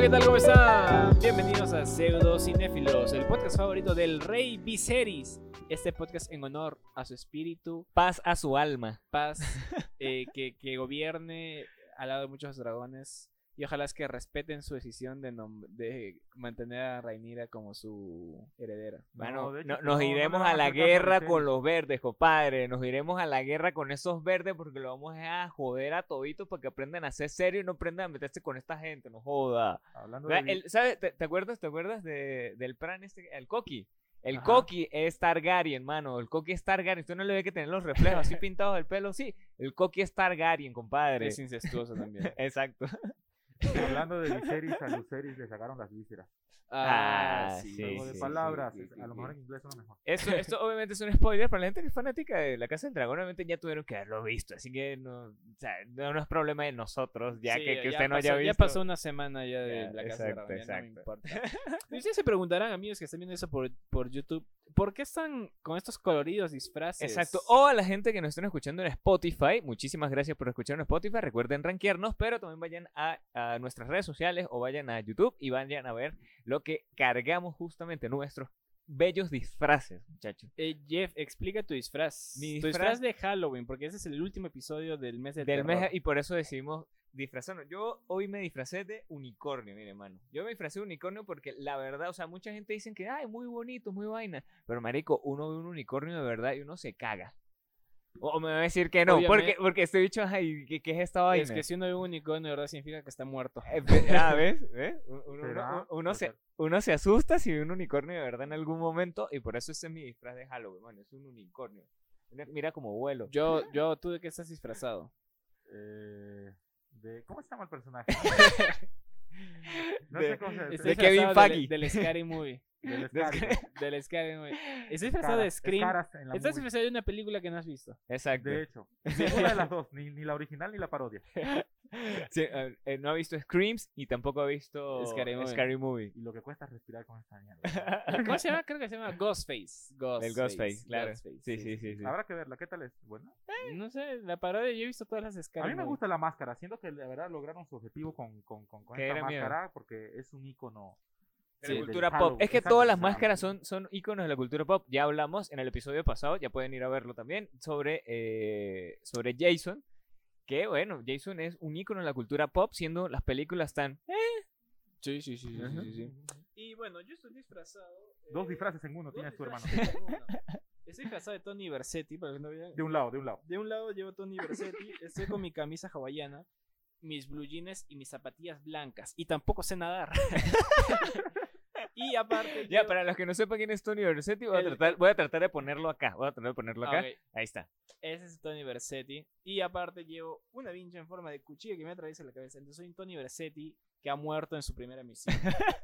Hola, ¿qué tal? ¿Cómo están? Bienvenidos a Pseudo Cinéfilos, el podcast favorito del Rey Viserys. Este podcast en honor a su espíritu, Paz a su alma. paz, eh, que, que gobierne al lado de muchos dragones. Y ojalá es que respeten su decisión de, de mantener a Rhaenyra como su heredera. Bueno, no- no, nos iremos a la guerra con los verdes, compadre. Nos iremos a la guerra con esos verdes porque lo vamos a joder a toditos para que aprendan a ser serios y no aprendan a meterse con esta gente, no joda. Hablando Vea, de... el- ¿sabes? ¿Te, te acuerdas? ¿Te acuerdas de, del plan este? El Coqui. El Ajá. Coqui es Targaryen, mano. El Coqui es Targaryen. Usted no le ve que tener los reflejos así pintados del pelo. Sí, el Coqui es Targaryen, compadre. Es incestuoso también. Exacto. Hablando de Viserys, a Lucerys le sacaron las vísceras. Ah, sí, Juego de sí, palabras, sí, es- sí, a lo sí. mejor en inglés son mejor. Esto, esto obviamente es un spoiler para la gente que es fanática de la Casa del Dragón. Obviamente ya tuvieron que haberlo visto. Así que no, o sea, no, no es problema de nosotros, ya Sí, que, que usted no haya visto. Ya pasó una semana ya de Ya, la casa de exacto, Dragón, ya no me exacto. importa. Y ustedes se preguntarán, amigos que están viendo eso por, por YouTube, ¿por qué están con estos coloridos disfraces? Exacto. O a la gente que nos estén escuchando en Spotify, muchísimas gracias por escuchar en Spotify. Recuerden rankearnos, pero también vayan a, a nuestras redes sociales o vayan a YouTube y vayan a ver lo que cargamos justamente nuestros bellos disfraces, muchachos. Eh, Jeff, explica tu disfraz. Mi tu disfraz- de Halloween, porque ese es el último episodio del mes del, Del terror. mes y por eso decidimos disfrazarnos. Yo hoy me disfracé de unicornio, mire, hermano. Yo me disfracé de unicornio porque la verdad, o sea, mucha gente dice que, ay, muy bonito, muy vaina. Pero, marico, uno ve un unicornio de verdad y uno se caga. O, me va a decir que no, porque, Obviamente. porque este bicho, ay, ¿qué, qué es esta vaina? Es que si uno ve un unicornio, de verdad significa que está muerto. Eh, ah, ¿ves? ¿Ves? Uno, se, uno se asusta si ve un unicornio de verdad en algún momento y por eso ese es mi disfraz de Halloween, mano. Es un unicornio. Mira, mira como vuelo. Yo, yo, ¿tú de qué estás disfrazado? Eh, de, ¿Cómo se llama el personaje? No De- sé cómo se Estoy de Kevin del- Feige. Del, Scary Movie. Del Movie. Estoy disfrazado de Scream. la Estás disfrazado de una película que no has visto. Exacto. De hecho, ninguna de las dos, ni, ni la original ni la parodia. Sí, eh, eh, no ha visto Screams y tampoco ha visto Scary Movie. Scary Movie. Y lo que cuesta es respirar con esta mierda. ¿Cómo se llama? Creo que se llama Ghostface. Ghostface. El Ghostface, claro. Sí, sí, sí. sí. Habrá que verla, ¿qué tal es? Bueno, No sé, la parodia, yo he visto todas las Scary a mí me gusta la máscara, siento que de verdad lograron su objetivo con, con, con, con esta miedo. máscara porque es un icono Sí, la cultura pop. Halloween, Es que exacto, todas las máscaras son, son iconos de la cultura pop. Ya hablamos en el episodio pasado, ya pueden ir a verlo también, sobre, eh, sobre Jason. Que bueno, Jason es un icono de la cultura pop, siendo las películas tan. Sí, sí, sí, sí, sí, sí. Y bueno, yo estoy disfrazado. Dos eh, disfraces en uno tienes tu hermano. Estoy disfrazado de Tony Versetti, para que no vean. De un lado, de un lado. De un lado llevo Tony Versetti, estoy con mi camisa hawaiana, mis blue jeans y mis zapatillas blancas. Y tampoco sé nadar. y aparte. Ya, para los que no sepan quién es Tony Versetti, voy a, tratar, voy a tratar de ponerlo acá. Voy a tratar de ponerlo acá. Ah. Ahí está. Ese es Tony Versetti. Y aparte llevo una vincha en forma de cuchillo que me atraviesa la cabeza. Entonces soy un Tony Versetti que ha muerto en su primera misión.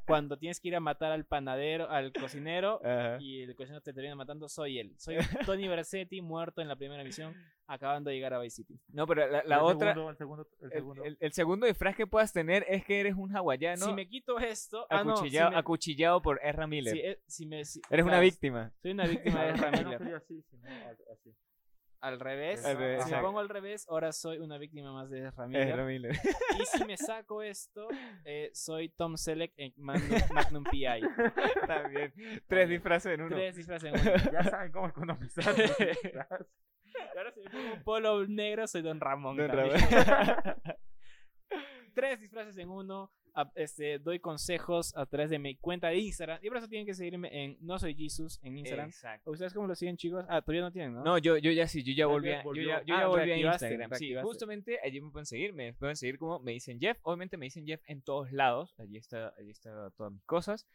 Cuando tienes que ir a matar al panadero, al cocinero, Ajá. y el cocinero te termina matando, soy él. Soy Tony Versetti muerto en la primera misión, acabando de llegar a Vice City. No, pero la, la El otra. segundo, el segundo, el segundo. el- el segundo disfraz que puedas tener es que eres un hawaiano Si me quito esto, ah, no, si acuchillado, me- acuchillado por Ezra Miller. si, eh, si me- si- eres o una víctima. Soy una víctima de Ezra no Miller. sería así, así. Al revés. Al revés, si me pongo al revés, ahora soy una víctima más de. Miller. Y si me saco esto, eh, soy Tom Selleck en Magnum, Magnum PI. También. Tres disfraces en uno. Tres disfraces en uno. Ya saben cómo economizar. ahora si me pongo un polo negro, soy Don Ramón. Don. Ramón. Tres disfraces en uno. A- Este, doy consejos a través de mi cuenta de Instagram. Y por eso tienen que seguirme en No Soy Jesus en Instagram. Exacto. ¿Ustedes cómo lo siguen, chicos? Ah, todavía no tienen, ¿no? No, yo, yo ya sí, yo ya volví, a, yo ya, yo Ah, ya volví a Instagram. Sí, justamente allí me pueden seguir, me pueden seguir como me dicen Jeff. Obviamente me dicen Jeff en todos lados. Allí está, allí está todas mis cosas.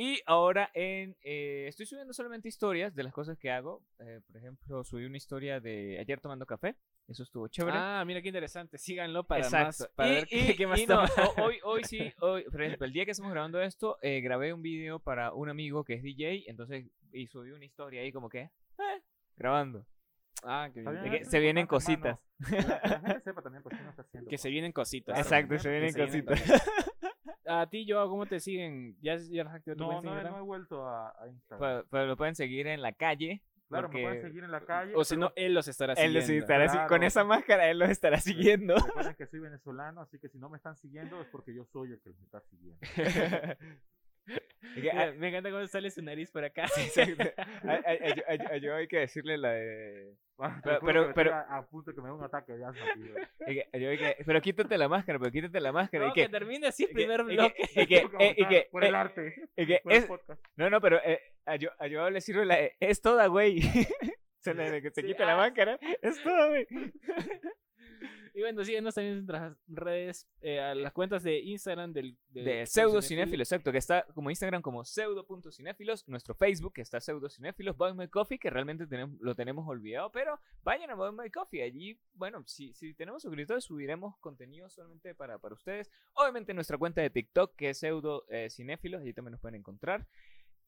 Y ahora en, eh, estoy subiendo solamente historias de las cosas que hago. Eh, por ejemplo, subí una historia de ayer tomando café. Eso estuvo chévere. Ah, mira qué interesante. Síganlo para Exacto. más. Para y, ver y- qué, qué más y no, hoy, hoy sí, hoy, por ejemplo, el día que estamos grabando esto, eh, grabé un video para un amigo que es DJ, entonces, y subí una historia ahí como que, eh, grabando. Ah, bien. bien, que es se vienen cositas. Que la, que la gente sepa también qué uno está haciendo. Que se vienen cositas. Exacto, se vienen cositas. A ti, yo, ¿cómo te siguen? ¿Ya, ya has activado tu No, no, de no he Instagram? vuelto a, a Instagram. Pero, pero lo pueden seguir en la calle Claro, me pueden seguir en la calle. O si no, él los estará Él los siguiendo. estará así- con Claro. esa máscara, él los estará siguiendo. Recuerden que soy venezolano, así que si no me están siguiendo es porque yo soy el que los está siguiendo. Mira, ah, me encanta cómo sale su nariz por acá. yo- yo hay que decirle la de... Pero- pero- pero- a, a punto de que me dé un ataque de asma, tío. yo pero quítate la máscara, pero quítate la máscara. No, y que, que termine así el primer bloque. y que- eh, y que- por el eh, arte. y que por el es-. No, no, pero eh, a, yo, a Joao le sirve la... Es toda, güey. Se le de que se Sí, quite la ah. máscara. Es toda, güey. Y bueno, síguenos también en nuestras redes, eh, a las cuentas de Instagram del... De pseudo cinéfilo, exacto, que está como Instagram como pseudo.cinéfilos, nuestro Facebook que está pseudo cinéfilos, Buy My Coffee, que realmente tenemos, lo tenemos olvidado, pero vayan a Buy My Coffee, allí, bueno, si, si tenemos suscriptores subiremos contenido solamente para, para ustedes, obviamente nuestra cuenta de TikTok que es pseudo eh, cinéfilos, allí también nos pueden encontrar.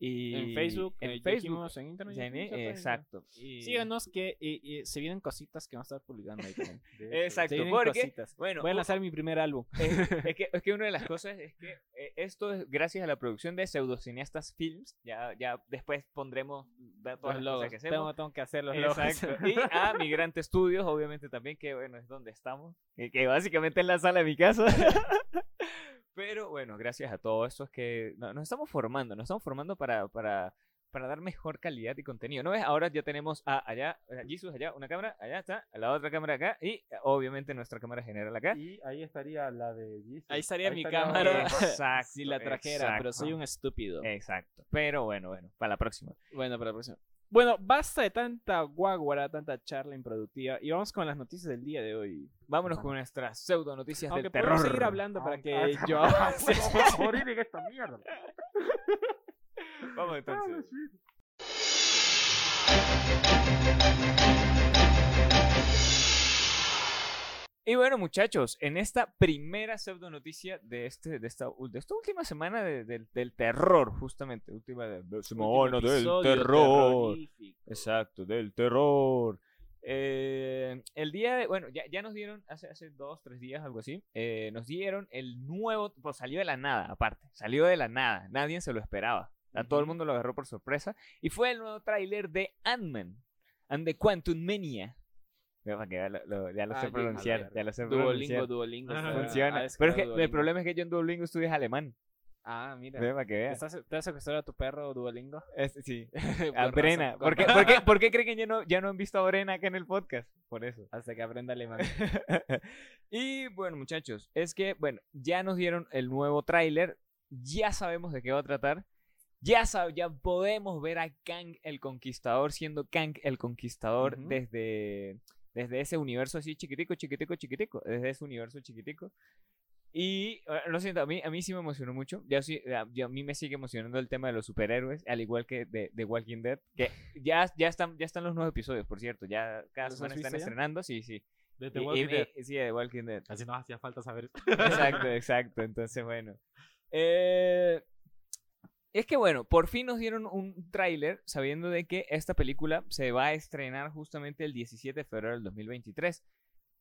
Y En Facebook, en eh, Facebook, en Internet. está, exacto. Y- Síganos que eh, eh, se vienen cositas que vamos a estar publicando ahí también. Exacto, porque, cositas. bueno, Voy a lanzar mi primer álbum. es, es que, es que una de las cosas es que eh, esto es gracias a la producción de Pseudocineastas Films. Ya, ya después pondremos da- todas Los las cosas logos. que hacemos. Tengo, tengo que hacer los logos. Exacto. Y a Migrante Studios, obviamente también, que bueno, es donde estamos. Que, que básicamente es la sala de mi casa. Pero bueno, gracias a todo esto es que no- nos estamos formando, nos estamos formando para, para, para dar mejor calidad y contenido. ¿No ves? Ahora ya tenemos a allá, a Jesus allá, una cámara, allá está, a la otra cámara acá y obviamente nuestra cámara general acá. Y ahí estaría la de Jesus. Ahí estaría mi estaría cámara Exacto, si la trajera, pero soy un estúpido. Exacto. Pero bueno, bueno, para la próxima. Bueno, para la próxima. Bueno, basta de tanta guaguara, tanta charla improductiva. Y vamos con las noticias del día de hoy. Vámonos con nuestras pseudo noticias Aunque del podemos terror. seguir hablando para que yo... morir en esta mierda. Vamos Ah, entonces. Y bueno, muchachos, en esta primera pseudo noticia de, este, de, esta, de esta última semana de- del- del terror, justamente, última de, semana del terror. Exacto, del terror. Eh, el día de, bueno, ya, ya nos dieron, hace, hace dos, tres días, algo así, eh, nos dieron el nuevo, pues salió de la nada, aparte, salió de la nada, nadie se lo esperaba, a todo el mundo lo agarró por sorpresa, y fue el nuevo tráiler de Ant-Man and the Quantum Mania. Para que ya lo, lo- ya lo Ah, sé pronunciar, ya lo sé Duolingo, pronunciar. Duolingo. Ha Funciona. Pero es que el Duolingo. problema es que yo en Duolingo estudio alemán. Ah, mira. Ve, para que ¿Te, veas. estás, ¿Te a acostar a tu perro Duolingo? Este, sí. A razón, Brena. ¿Por qué, por, qué, por qué creen que ya no, ya no han visto a Brena acá en el podcast? Por eso. Hasta que aprenda alemán. y bueno, muchachos, es que, bueno, ya nos dieron el nuevo tráiler, ya sabemos de qué va a tratar, ya, sab- ya podemos ver a Kang el Conquistador siendo Kang el Conquistador desde, desde ese universo así chiquitico, chiquitico, chiquitico, desde ese universo chiquitico. Y eh, lo siento, a mí, a mí sí me emocionó mucho. Ya, sí, a, ya a mí me sigue emocionando el tema de los superhéroes, al igual que de, de Walking Dead. Que ya, ya, están, ya están los nuevos episodios, por cierto. Ya cada ¿Los semana están visto ya? estrenando, sí, sí. De The Walking y- Dead. y- sí, de Walking Dead. Así nos hacía falta saber. Exacto, exacto. Entonces, bueno. Eh, es que bueno, por fin nos dieron un tráiler sabiendo de que esta película se va a estrenar justamente el 17 de febrero del 2023.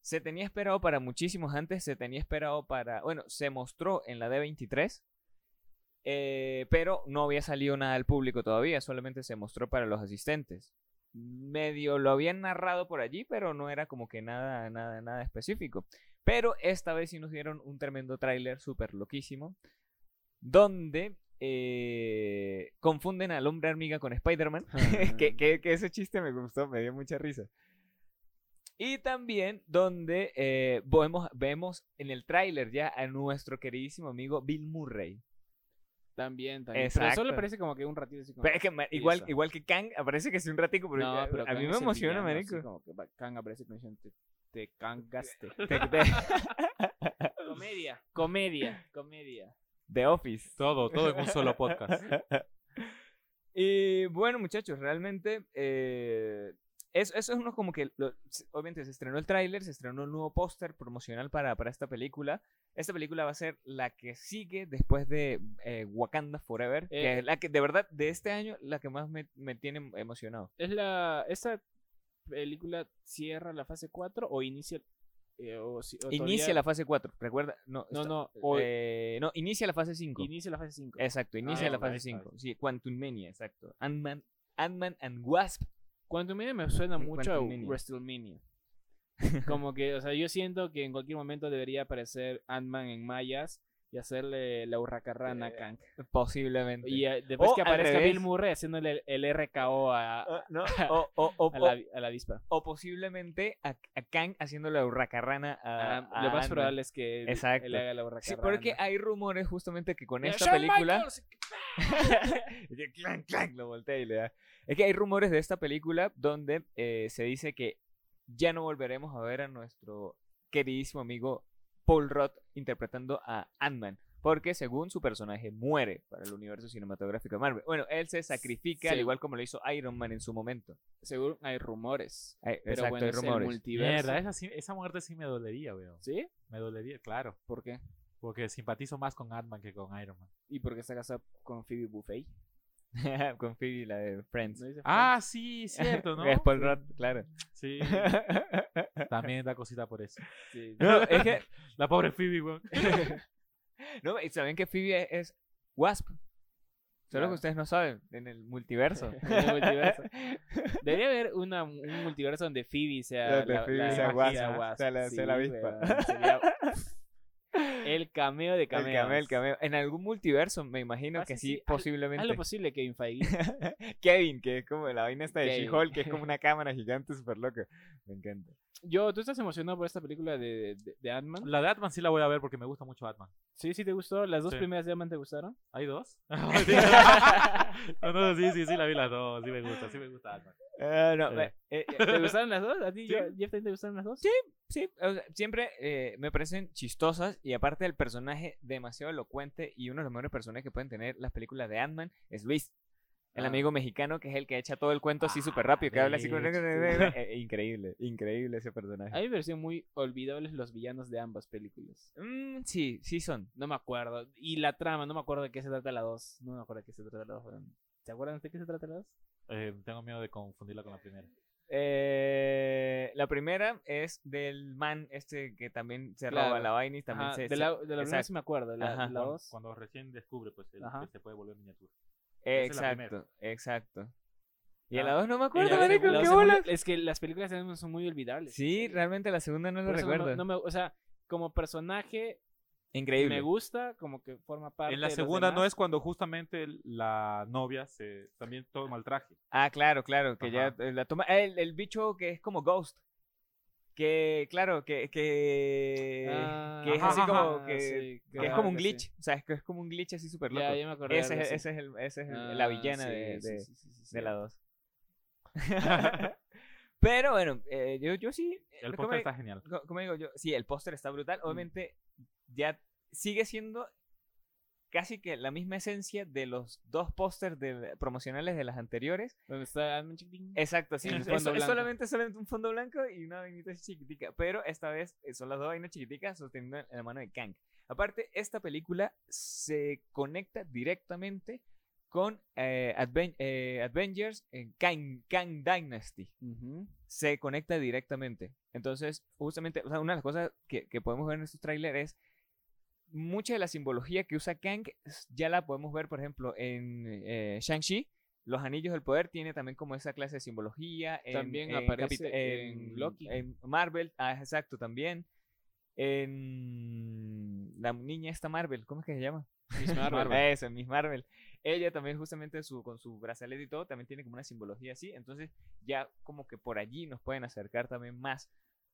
Se tenía esperado para muchísimos antes, se tenía esperado para, bueno, se mostró en la D23, eh, pero no había salido nada al público todavía, solamente se mostró para los asistentes. Medio lo habían narrado por allí, pero no era como que nada, nada, nada específico. Pero esta vez sí nos dieron un tremendo tráiler súper loquísimo, donde eh, confunden al hombre hormiga con Spider-Man, que, que- que ese chiste me gustó, me dio mucha risa. Y también donde eh, vemos, vemos en el tráiler ya a nuestro queridísimo amigo Bill Murray. También, también. Pero Exacto. solo parece como que un ratito así como... Pero es que ma- igual, eso. igual que Kang, aparece que sí un ratico, pero, No, a- pero a Kang mí es me emociona, así marico. como que Kang aparece como diciendo, te, te cangaste. Te- te- comedia, comedia, comedia. The Office. Todo, todo en un solo podcast. y bueno, muchachos, realmente eh, eso, eso es uno como que, lo- obviamente se estrenó el tráiler, se estrenó el nuevo póster promocional para, para esta película. Esta película va a ser la que sigue después de eh, Wakanda Forever, que Eh, es la que de verdad de este año la que más me, me tiene emocionado. ¿Es la... ¿Esta película cierra la fase 4 o inicia... eh, o si- o Inicia todavía- la fase 4, recuerda, no, No, está- no, o- eh, no, inicia la fase 5. Inicia la fase 5. Exacto, inicia Ah, la ok, fase está 5. Sí, Quantum Mania, exacto. Ant-Man Ant-Man and Wasp Quantumania me suena Un mucho a. WrestleMania. Como que, o sea, yo siento que en cualquier momento debería aparecer Ant-Man en mayas y hacerle la hurracarrana a Eh, Kang. Posiblemente. Y eh, después o que aparezca. Bill Murray haciéndole el, el RKO a, Ah, no, o, a, la, a la avispa. o posiblemente a, a Kang haciendo la hurracarrana a, Ah, lo más probable es que Exacto. él haga la hurracarrana. Sí, porque hay rumores justamente que con esta película. Y que clank, clank, lo voltea y le da. Es que hay rumores de esta película donde eh, se dice que ya no volveremos a ver a nuestro queridísimo amigo Paul Rudd interpretando a Ant-Man. Porque según su personaje muere para el universo cinematográfico de Marvel. Bueno, él se sacrifica al igual como lo hizo Iron Man en su momento. Seguro hay rumores. Ay, Pero exacto, bueno, hay es el rumores. multiverso. Mierda, esa, esa muerte sí me dolería, weón. ¿Sí? Me dolería, claro. ¿Por qué? Porque simpatizo más con Ant-Man que con Iron Man. ¿Y por qué está casado con Phoebe Buffet? Con Phoebe, la de Friends. ¿No dice Ah, sí, cierto, ¿no? Es Paul Rudd, claro. Sí, también da cosita por eso. Friends? Sí. No, es que La pobre Phoebe, weón. No, y saben que Phoebe es, es Wasp. Solo Claro. que ustedes no saben, en el multiverso. En el multiverso. Debería haber una, un multiverso donde Phoebe sea Donde la, Phoebe la- sea la Wasp, la- avispa. sería- El cameo de El cameos. cameo, el cameo. En algún multiverso, me imagino Ah, que sí, posiblemente. Haz lo posible, Kevin Feige. Kevin, que es como la vaina esta de. She-Hulk, que es como una cámara gigante súper loca. Me encanta. Yo, ¿tú estás emocionado por esta película de, de, de Ant-Man? La de Ant-Man sí la voy a ver porque me gusta mucho Ant-Man. ¿Sí, sí te gustó? ¿Las dos Sí. primeras de Ant-Man te gustaron? ¿Hay dos? no, no, sí, sí, sí, la vi las dos. Sí me gusta, sí me gusta Ant-Man. Ah, no, Sí. eh, eh, ¿Te gustaron las dos? ¿A ti, Sí. yo- Jeff, te gustaron las dos? Sí. sí, o sea, siempre eh, me parecen chistosas y aparte del personaje demasiado elocuente y uno de los mejores personajes que pueden tener las películas de Ant-Man es Luis. El Ah. amigo mexicano que es el que echa todo el cuento así súper rápido, que Ah, habla así hecho, Eh, increíble, increíble ese personaje. A mí me parecieron muy olvidables los villanos de ambas películas. Mm, sí, sí son. No me acuerdo. Y la trama, no me acuerdo de qué se trata la 2. No me acuerdo de qué se trata la 2. ¿Se acuerdan de qué se trata la 2? Eh, tengo miedo de confundirla con la primera. Eh, la primera es del man este que también se roba Claro. la vaina y también Ajá, se... de la, de la primera sí me acuerdo. La, la Cuando, 2. cuando recién descubre, pues, el, que se puede volver miniatura. Eh, la exacto, exacto. Y en Ah. la dos no me acuerdo, la marico, qué la bolas. Es que las películas son muy olvidables. Sí, realmente la segunda no me- recuerdo. no me- o sea, como personaje Increíble. me gusta, como que forma parte En la de los segunda no es cuando justamente la novia se también toma el traje. Ah, claro, claro, que ya Ajá. la toma... El, el bicho que es como Ghost. Que, claro, que... Que, Ah, que es Ajá, así como ah, que... sí, que es como un glitch. sí. O sea, es que es como un glitch así súper loco. Ya, ya me acordé. ese, es, ese el, ese es la Ah, villana sí, de, de, la sí. 2. Pero bueno, eh, yo, yo sí. eh, El póster está genial. co- como digo yo, sí, el póster está Mm. brutal. Obviamente, ya sigue siendo casi que la misma esencia de los dos pósters de- promocionales de las anteriores. Donde está. Exacto, sí. Es, fondo es- solamente, solamente un fondo blanco y una vainita chiquitica. Pero esta vez eh, son las dos vainas chiquiticas sosteniendo en la mano de Kang. Aparte, esta película se conecta directamente con eh, Adven- eh, Avengers en Kang, Kang Dynasty se conecta directamente. Entonces, justamente, o sea, una de las cosas que, que podemos ver en estos trailers es mucha de la simbología que usa Kang, ya la podemos ver, por ejemplo, en eh, Shang-Chi. Los anillos del poder tiene también como esa clase de simbología. en- También en aparece en Loki. En Marvel, ah, exacto, también. En la niña esta Marvel, ¿cómo es que se llama? Miss Marvel. Eso, Miss Marvel. Ella también justamente su, con su brazalete y todo, también tiene como una simbología así. Entonces ya como que por allí nos pueden acercar también más.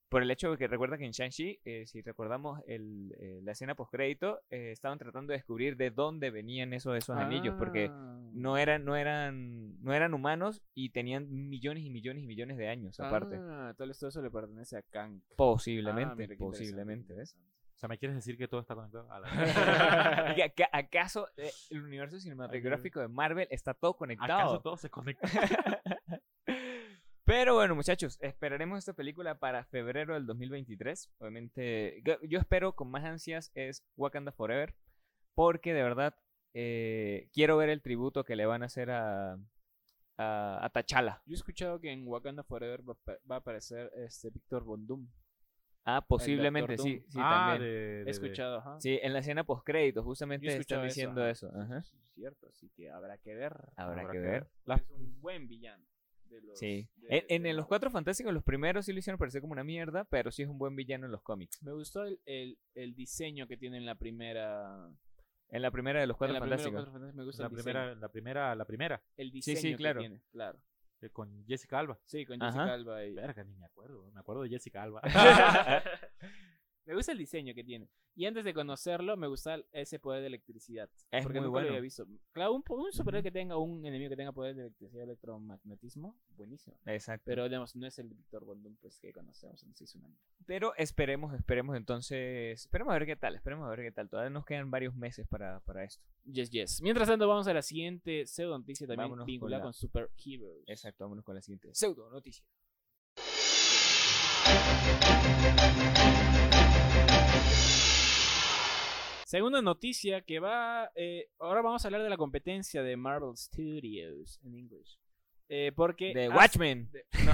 Por el hecho de que recuerda que en Shang-Chi, eh, si recordamos el, eh, la escena post-crédito, eh, estaban tratando de descubrir de dónde venían esos, esos anillos, porque Ah. no eran, no, eran, no eran humanos y tenían millones y millones y millones de años aparte. Ah, todo eso le pertenece a Kang. Posiblemente, Ah, mira, posiblemente, ¿ves? O sea, ¿me quieres decir que todo está conectado? A la- ¿Acaso eh, el universo cinematográfico de Marvel está todo conectado? ¿Acaso todo se conecta? Pero bueno, muchachos, esperaremos esta película para febrero del 2023. Obviamente, yo- espero con más ansias es Wakanda Forever, porque de verdad eh, quiero ver el tributo que le van a hacer a, a, a T'Challa. Yo he escuchado que en Wakanda Forever va, a pa- va a aparecer este Víctor Bondum. Ah, posiblemente sí, sí, ah, también. de, de- He escuchado, ajá. Sí, en la escena postcrédito, Yo justamente están diciendo eso. ajá. Sí, es cierto, así que habrá que ver. Habrá, Habrá que que ver. La- Es un buen villano. De los. Sí. de- En, en los. Cuatro Fantásticos, los primeros sí lo hicieron parecer como una mierda, pero sí es un buen villano en los cómics. Me gustó el, el, el diseño que tiene en la primera. En la primera de los en Cuatro Fantásticos. Cuatro Fantásticos me gusta La el primera, diseño. la primera, la primera, El diseño sí, que claro. tiene, claro. eh, con Jessica Alba. Sí, con Ajá. Jessica Alba y- Verga, ni me acuerdo. Me acuerdo de Jessica Alba. Me gusta el diseño que tiene. Y antes de conocerlo, me gusta ese poder de electricidad. Es porque muy nunca lo bueno. había visto. Claro, un, un superhéroe que tenga un enemigo que tenga poder de electricidad y electromagnetismo, buenísimo. Exacto. Pero digamos, no es el Víctor Bondum pues, que conocemos, entonces es una mierda. Pero esperemos, esperemos entonces. Esperemos a ver qué tal, esperemos a ver qué tal. Todavía nos quedan varios meses para, para esto. Yes, yes. Mientras tanto, vamos a la siguiente pseudo noticia también Vámonos con vinculada la- con, Superheroes. Exacto, vámonos con la siguiente pseudo noticia. Segunda noticia que va. eh, ahora vamos a hablar de la competencia de Marvel Studios en inglés. Eh, porque. De Watchmen. de- no.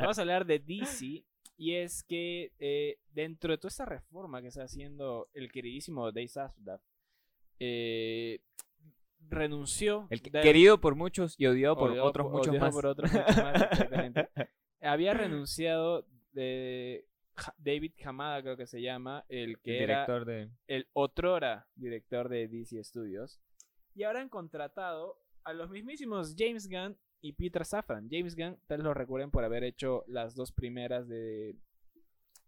vamos a hablar de DC. Y es que eh, dentro de toda esta reforma que está haciendo el queridísimo Dave eh, renunció. El que- de- querido por muchos y odiado por odiado otros muchos más. por otros muchos más. Había renunciado de David Hamada, creo que se llama, el que el era director de. el otrora director de DC Studios. Y ahora han contratado a los mismísimos James Gunn y Peter Safran. James Gunn, tal vez lo recuerden por haber hecho las dos primeras de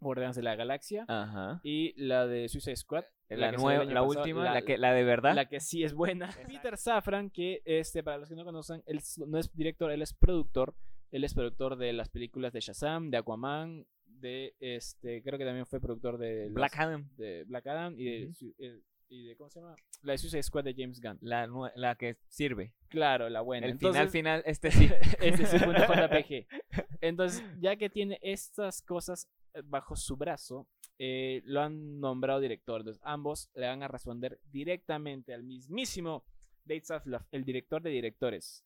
Guardianes de la Galaxia Ajá. y la de Suicide Squad. La, nueva, la pasado, última, la, que, la de verdad. la que sí es buena. Peter Safran, que este, para los que no conocen, él no es director, él es productor. Él es productor de las películas de Shazam, de Aquaman, de este, creo que también fue productor de Black Adam. de Black Adam y de, y de ¿cómo se llama? La de Suicide Squad de James Gunn. La, la que sirve. Claro, la buena. el Entonces, final, final, este sí. este es su punto JPG. Entonces, ya que tiene estas cosas eh, bajo su brazo, eh, lo han nombrado director. Entonces, ambos le van a responder directamente al mismísimo Dave Zaslav, el director de directores.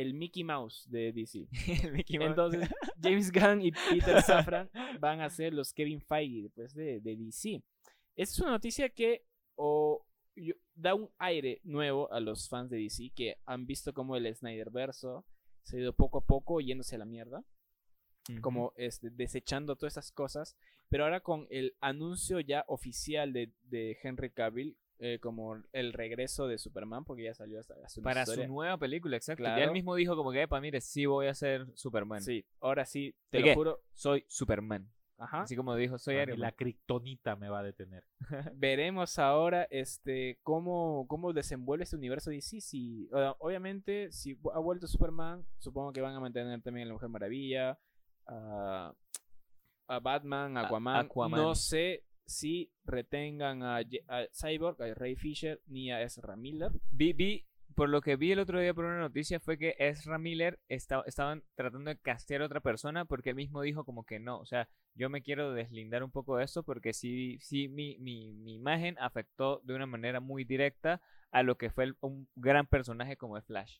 El Mickey Mouse de DC. El Mickey Mouse. Entonces, James Gunn y Peter Safran van a ser los Kevin Feige después de, de DC. Esta es una noticia que o, yo- da un aire nuevo a los fans de DC que han visto como el Snyder verso se ha ido poco a poco yéndose a la mierda, como este, desechando todas esas cosas, pero ahora con el anuncio ya oficial de, de Henry Cavill eh, como el regreso de Superman, porque ya salió hasta, una Para su nueva película, exacto. Claro. él mismo dijo como que, epa, mire, sí voy a ser Superman. Sí, ahora sí, te ¿De lo qué? juro. Soy Superman. Ajá. Así como dijo, soy Iron la kriptonita me va a detener. veremos ahora este cómo, cómo desenvuelve este universo DC. Si, obviamente, si ha vuelto Superman, supongo que van a mantener también a la Mujer Maravilla, a, a Batman, a. Aquaman. No sé si retengan a, Cyborg, a Ray Fisher, ni a Ezra Miller. Vi, vi, por lo que vi el otro día por una noticia fue que Ezra Miller esta- estaban tratando de castear a otra persona porque él mismo dijo como que no, o sea, yo me quiero deslindar un poco de esto porque sí, sí mi, mi, mi imagen afectó de una manera muy directa a lo que fue un gran personaje como el Flash.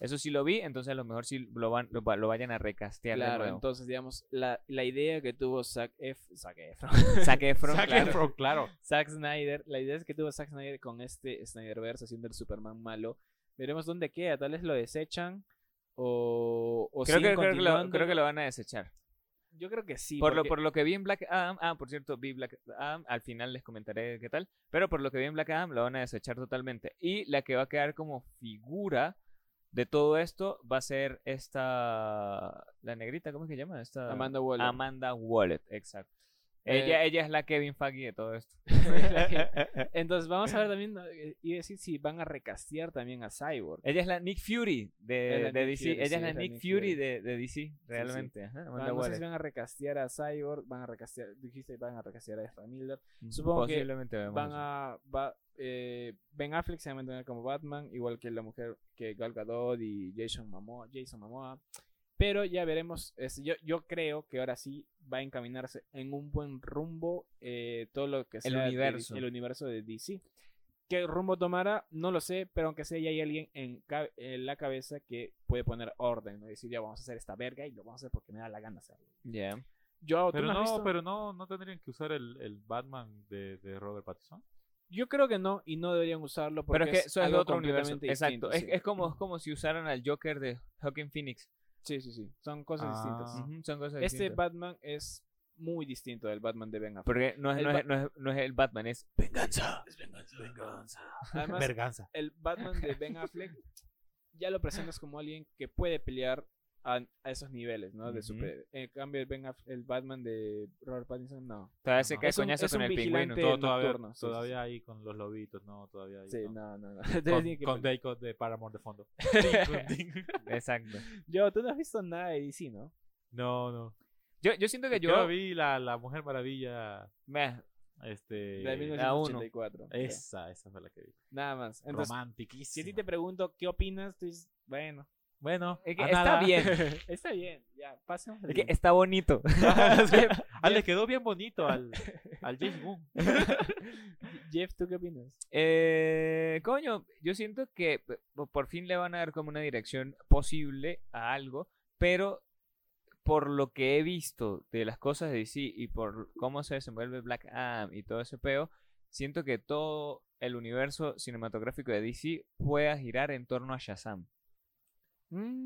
Eso sí lo vi, entonces a lo mejor sí lo, van, lo, va- lo vayan a recastear de Claro, nuevo. entonces, digamos, la, la idea que tuvo Zac, Ef- Zac Efron, Zac Efron, Zac claro. Efron, claro. Zack Snyder, la idea es que tuvo Zack Snyder con este Snyderverse haciendo el Superman malo. Veremos dónde queda, tal vez lo desechan o, o Creo que, creo, que lo, continuando. creo que lo van a desechar. Yo creo que sí. por, lo, por lo que vi en Black Adam, ah, por cierto, vi Black Adam, al final les comentaré qué tal, pero por lo que vi en Black Adam lo van a desechar totalmente. Y la que va a quedar como figura de todo esto va a ser esta, la negrita, ¿cómo es que se llama? Esta, Amanda Waller. Amanda Wallet, exacto. Eh, ella, ella es la Kevin Feige de todo esto. Entonces vamos a ver también. Eh, y decir si van a recastear también a Cyborg. ella es la Nick Fury de, de DC. Fury, ella sí, es la Nick Nick Fury, Fury. De, de DC, realmente. ajá, Amanda Van- no sé si van a recastear a Cyborg, van a recastear, dijiste van a recastear a Ezra Miller. supongo que Posiblemente veamos Van a, va, eh, Ben Affleck se va a mantener como Batman, igual que la mujer que Gal Gadot y Jason Momoa. Jason Momoa. Pero ya veremos. es- yo, yo creo que ahora sí va a encaminarse en un buen rumbo eh, todo lo que sea El universo. El universo de DC. ¿Qué rumbo tomará? No lo sé, pero aunque sea ya hay alguien en, la cabeza que puede poner orden, ¿no? Decir, ya vamos a hacer esta verga y lo vamos a hacer porque me da la gana hacerlo. Ya. Yo, ¿tú Pero no visto? pero no, no tendrían que usar el, el Batman de, de Robert Pattinson. Yo creo que no, y no deberían usarlo porque Pero es que eso es algo otro universo. completamente Exacto. distinto, Es, sí. es como, es como si usaran al Joker de Joaquin Phoenix. Sí, sí, sí. Son cosas distintas. Ah. Ujú, son cosas Este distintas. Batman es muy distinto del Batman de Ben Affleck. Porque no es, el no, es, no, es, no es el Batman, es venganza. Además, Verganza. el Batman de Ben Affleck ya lo presentas como alguien que puede pelear a, a esos niveles, ¿no? De super. En cambio, el, ben el Batman de Robert Pattinson, no. Todavía se No. cae Es un- coñazo es con un el vigilante pingüino. Todo, todavía, nocturno, sí, sí, todavía ahí con los lobitos, no, todavía ahí. Sí, no. no, no. no. Con. Daycott de Paramore de fondo. Exacto. Yo, tú no has visto nada de DC, ¿no? no, no. Yo, yo siento que Yo yo... vi la, la Mujer Maravilla. Meh, Este. La de la uno. 1984. ya. Esa, esa fue la que vi. Nada más. Entonces, si a ti te pregunto qué opinas, tú dices, bueno, Bueno, Es que a está nada. bien. está bien, ya, pasemos. que está bonito. Ah, le quedó bien bonito al, al James Boone. Jeff, ¿tú qué opinas? Eh, coño, yo siento que por fin le van a dar como una dirección posible a algo, pero por lo que he visto de las cosas de DC y por cómo se desenvuelve Black Adam y todo ese peo, siento que todo el universo cinematográfico de DC pueda girar en torno a Shazam.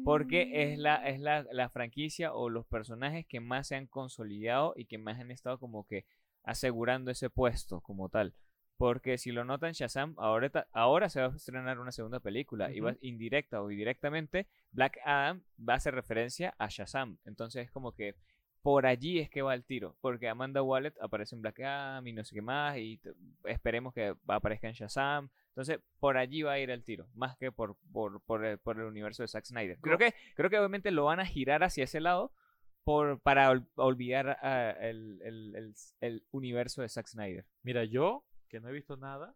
Porque es la, es la, la franquicia o los personajes que más se han consolidado y que más han estado como que asegurando ese puesto como tal. Porque si lo notan, Shazam, ahora, ahora se va a estrenar una segunda película y va indirecta o directamente, Black Adam va a hacer referencia a Shazam. Entonces es como que por allí es que va el tiro. Porque Amanda Wallet aparece en Black Adam y no sé qué más y esperemos que aparezca en Shazam. Entonces, por allí va a ir el tiro, más que por, por, por, el, por el universo de Zack Snyder. Creo que, creo que obviamente lo van a girar hacia ese lado por, para ol- olvidar el, el, el, el universo de Zack Snyder. Mira, yo, que no he visto nada,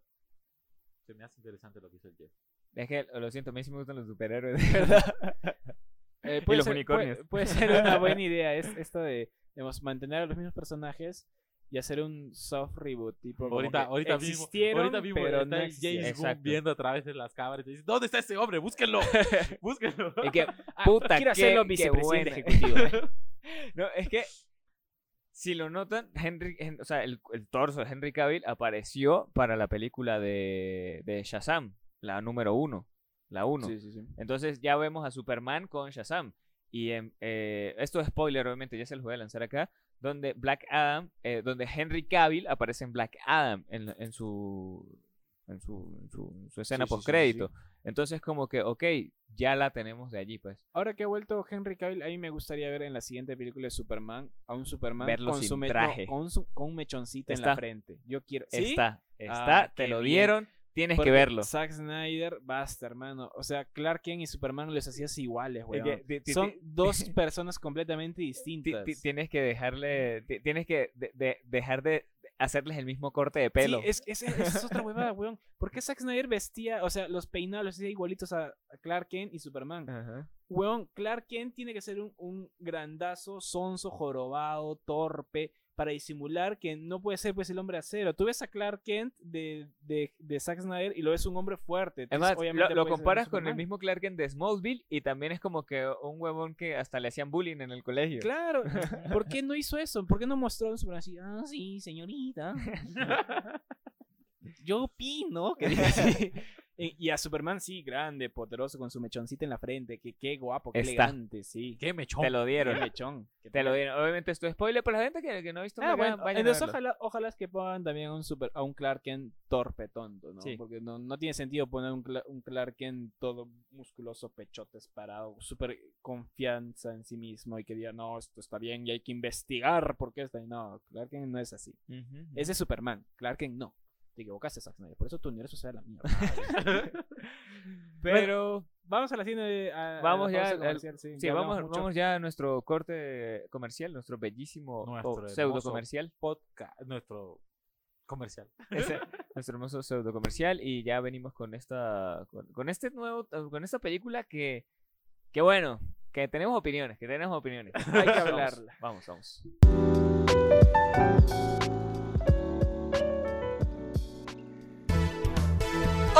se me hace interesante lo que hizo el Jeff. Es que, lo siento, a mí sí me gustan los superhéroes, de verdad. Eh, Y puede los ser- unicornios. Puede, puede ser una buena idea es, esto de digamos, mantener a los mismos personajes y hacer un soft reboot. Tipo, Ahorita, ahorita mismo, existieron, ahorita mismo pero está no James. Gunn viendo a través de las cámaras y dice, ¿dónde está ese hombre? Búsquenlo, búsquenlo. Es que, Ah, puta, quiero hacerlo vicepresidente ejecutivo. No, es que si lo notan, Henry, Hen- o sea, el, el torso de Henry Cavill apareció para la película de, de Shazam, la número uno, la uno. Sí, sí, sí. Entonces ya vemos a Superman con Shazam. Y eh, esto es spoiler, obviamente, ya se los voy a lanzar acá. Donde Black Adam, eh, donde Henry Cavill aparece en Black Adam en, su, en su, en su, en su escena Sí. Entonces, como que, ok, ya la tenemos de allí, pues. Ahora que ha vuelto Henry Cavill, a mí me gustaría ver en la siguiente película de Superman a un Superman Verlo con, sin su traje. con, su- con un mechoncito en la frente. Yo quiero. Está, está, Ah, te lo bien. dieron, tienes Porque que verlo. Zack Snyder, basta, hermano. O sea, Clark Kent y Superman les hacías iguales, Es weón. Son dos personas completamente ti- distintas. ti- Tienes que dejarle, ti- tienes que de- de- dejar de hacerles el mismo corte de pelo. Sí, es, es, esa es otra huevada, weón. ¿Por qué Zack Snyder vestía, o sea, los peinados los hacía igualitos a, a Clark Kent y Superman? Ajá. Weón, Clark Kent tiene que ser un, un grandazo, sonso, jorobado, torpe, para disimular que no puede ser pues el hombre acero. Tú ves a Clark Kent de, de, de Zack Snyder y lo ves un hombre fuerte. Entonces, Además, obviamente lo, comparas con el mismo Clark Kent de Smallville y también es como que un huevón que hasta le hacían bullying en el colegio. Claro, ¿por qué no hizo eso? ¿Por qué no mostró un Superman así? Ah, sí, señorita. Yo opino que. Y a Superman sí, grande, poderoso, con su mechoncito en la frente. Que qué guapo, qué Está. elegante, sí. ¿Qué mechón? Te lo Qué dieron. mechón. que Te lo dieron. Obviamente esto es spoiler para la gente que, que no ha visto Ah, bueno, vayan entonces ojalá, ojalá es que pongan también a un, super, a un Clark Kent torpe tonto, ¿no? Sí. Porque no, no tiene sentido poner un, un Clark Kent todo musculoso, pechotes parado, súper confianza en sí mismo y que diga, no, esto está bien y hay que investigar por qué está. No, Clark Kent no es así. Ese es Superman, Clark Kent no. Te equivocaste, Zack Snyder. Por eso tu universo se da la mierda. Pero vamos a la cine. a- a Vamos la ya al- sí, sí, ya vamos, vamos ya a nuestro corte comercial, nuestro bellísimo Nuestro pseudo comercial. podcast, nuestro comercial. Ese- nuestro hermoso pseudo comercial y ya venimos con esta con, con este nuevo con esta película que que bueno que tenemos opiniones que tenemos opiniones Hay que hablarla. vamos vamos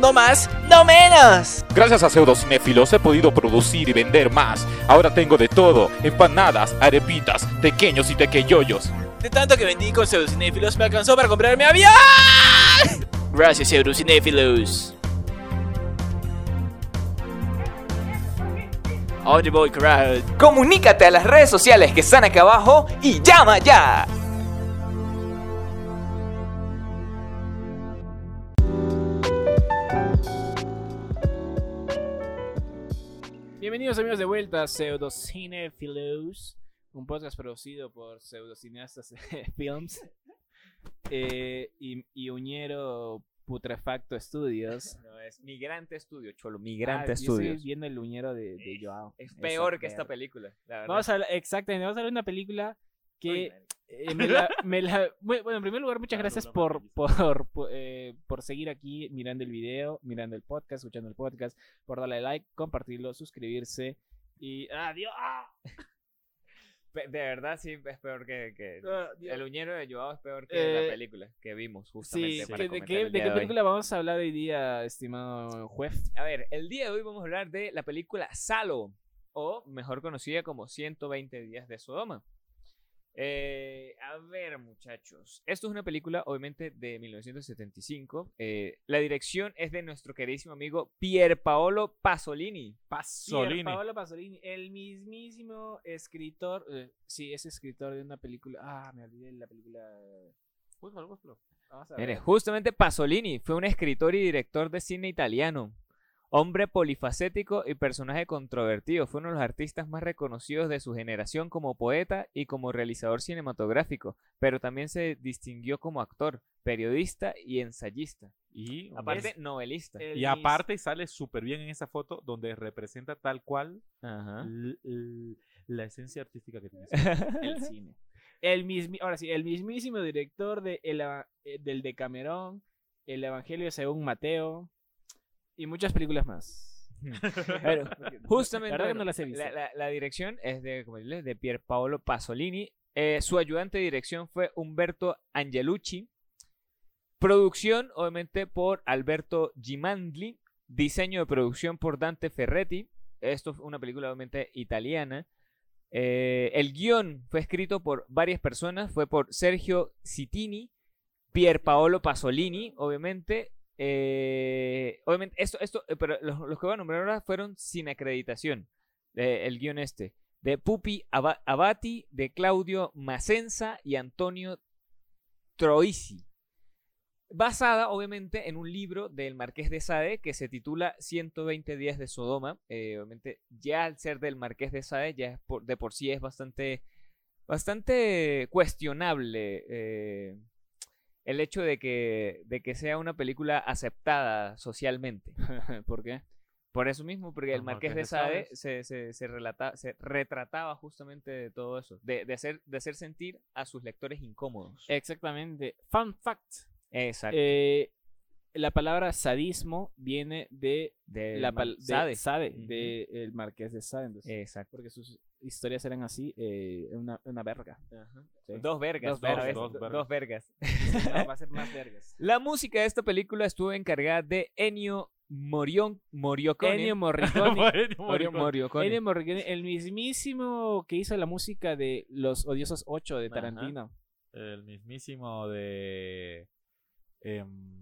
No más, no menos. Gracias a Pseudocinéfilos he podido producir y vender más. Ahora tengo de todo: empanadas, arepitas, pequeños y tequeyoyos. De tanto que vendí con pseudocinéfilos me alcanzó para comprarme avión. Gracias, pseudocinéfilos. Boy, crowd. Comunícate a las redes sociales que están acá abajo y llama ya. Bienvenidos amigos de vuelta a Pseudocinefilos, un podcast producido por pseudocineastas films eh, y, y Uñero Putrefacto Studios. No, es Migrante Estudio, Cholo, Migrante Ah, yo estoy Studios. viendo el Uñero de, de Joao. Es Esa peor que esta película, la verdad. Vamos a exactamente, vamos a ver una película que Uy. Eh, me la, me la- bu- bueno, en primer lugar, muchas Claro, gracias por, por, por, eh, por seguir aquí mirando el video, mirando el podcast, escuchando el podcast, por darle like, compartirlo, suscribirse y adiós. De verdad, sí, es peor que... que- Ah. El uñero de Joao es peor que Eh, la película que vimos justamente Sí, para ¿que- ¿de, qué, el de día qué hoy. película vamos a hablar hoy día, estimado juez? A ver, el día de hoy vamos a hablar de la película Salo, o mejor conocida como 120 días de Sodoma. Eh, a ver, muchachos, esto es una película, obviamente, de 1975. Eh, la dirección es de nuestro queridísimo amigo Pier Paolo Pasolini. Pasolini. Paolo Pasolini, el mismísimo escritor, eh, sí, es escritor de una película, ah, me olvidé de la película. Vamos a Mire, ver. justamente Pasolini fue un escritor y director de cine italiano. Hombre polifacético y personaje controvertido, fue uno de los artistas más reconocidos de su generación como poeta y como realizador cinematográfico, pero también se distinguió como actor, periodista y ensayista. Y, Aparte, novelista. el y aparte sale súper bien en esa foto donde representa tal cual Ajá. la esencia artística que tiene. el cine. El mismi, ahora sí, el mismísimo director de el eh, del Decamerón, El Evangelio según Mateo y muchas películas más. Pero, justamente, La bueno, no las he visto. La, la- la dirección es de, como diles, de Pier Paolo Pasolini. Eh, su ayudante de dirección fue Humberto Angelucci. Producción, obviamente, por Alberto Gimandli. Diseño de producción por Dante Ferretti. Esto fue una película, obviamente, italiana. Eh, el guion fue escrito por varias personas. Fue por Sergio Citini, Pier Paolo Pasolini, obviamente. Eh, obviamente, esto, esto, eh, pero los, que voy a nombrar ahora fueron sin acreditación. eh, el guion este. De Pupi Aba- Abati, de Claudio Macenza y Antonio Troisi. Basada, obviamente, en un libro del Marqués de Sade que se titula 120 días de Sodoma. Obviamente, ya al ser del Marqués de Sade, ya de por sí es bastante, bastante cuestionable el hecho de que, de que sea una película aceptada socialmente. ¿Por qué? Por eso mismo, porque el Marqués de Marqués de Sade se, se, se, relata- se retrataba justamente de todo eso, de, de, hacer, de hacer sentir a sus lectores incómodos. Exactamente. Fun fact. Exacto. Eh, la palabra sadismo viene de de la Mar- de Sade. Sade, de el Marqués de Sade. entonces, Exacto. porque sus historias eran así, eh, una, una verga. Sí. Dos vergas. Dos vez, Dos do- vergas. dos vergas. No, va a ser más vergas. La música de esta película estuvo encargada de Ennio Morion, Morricone. Ennio Morricone. Morricone. Ennio Morricone, el mismísimo que hizo la música de Los Odiosos 8 de Ajá. Tarantino. El mismísimo de. em,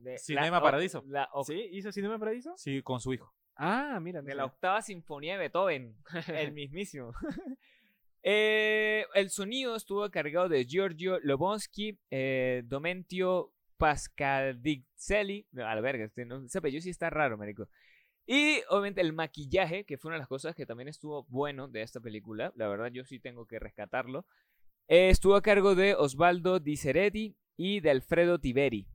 De Cinema la o- Paradiso. la ¿Sí? ¿Hizo Cinema Paradiso? Sí, con su hijo. Ah, mira. de la octava sinfonía de Beethoven, el mismísimo. Eh, el sonido estuvo cargado de Giorgio Lobonsky, eh, Domentio Pascaldicelli. No, A la verga, este, no, ese apellido sí está raro, marico. Y obviamente el maquillaje, que fue una de las cosas que también estuvo bueno de esta película. La verdad, yo sí tengo que rescatarlo. Eh, estuvo a cargo de Osvaldo Di Ceretti y de Alfredo Tiberi.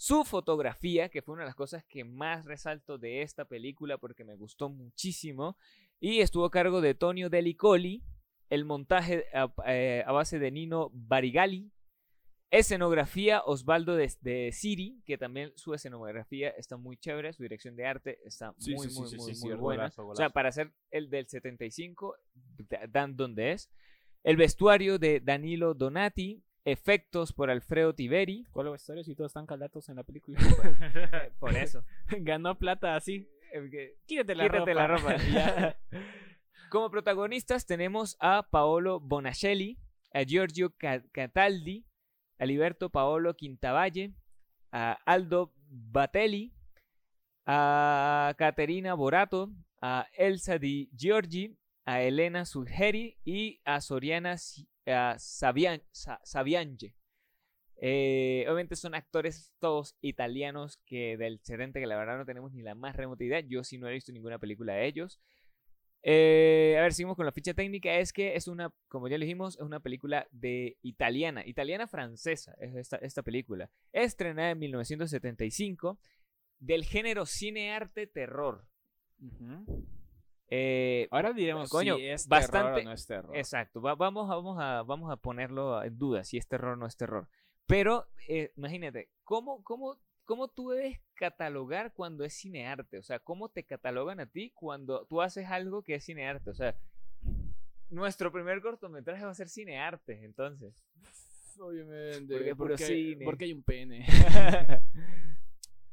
Su fotografía, que fue una de las cosas que más resalto de esta película porque me gustó muchísimo, y estuvo a cargo de Tonio Delicoli, el montaje a, eh, a base de Nino Barigali, Escenografía Osvaldo de, de Siri, que también su escenografía está muy chévere, su dirección de arte está Sí, muy, sí, muy, sí, muy, buena. golazo, O sea, para hacer el del 75, da- dan donde es. El vestuario de Danilo Donati, efectos por Alfredo Tiberi. ¿Cuál vestuario si todos están calatos en la película? Por eso. Ganó plata así. Eh, Quítate la Quítate ropa. la ropa. Ya. Como protagonistas tenemos a Paolo Bonacelli, a Giorgio Ca- Cataldi, a Liberto Paolo Quintavalle, a Aldo Batelli, a Caterina Borato, a Elsa Di Giorgi, a Elena Suggeri y a Soriana A Sabian- Sa- Sabiange. Eh, obviamente son actores todos italianos que del 70 que la verdad no tenemos ni la más remota idea. Yo sí no he visto ninguna película de ellos. Eh, a ver, seguimos con la ficha técnica. Es que es una, como ya le dijimos, es una película de italiana, italiana-francesa, es esta, película. Estrenada en 1975, del género cine-arte terror. Ujú. Eh, Ahora diremos Coño, si es bastante- terror o no es terror. Exacto, va- vamos, a- vamos, a, vamos a ponerlo en duda si es terror o no es terror. Pero eh, imagínate, ¿cómo, cómo, ¿cómo tú debes catalogar cuando es cinearte? O sea, ¿cómo te catalogan a ti cuando tú haces algo que es cinearte? O sea, nuestro primer cortometraje va a ser cinearte, entonces. Obviamente. Porque porque, cine. porque hay un pene.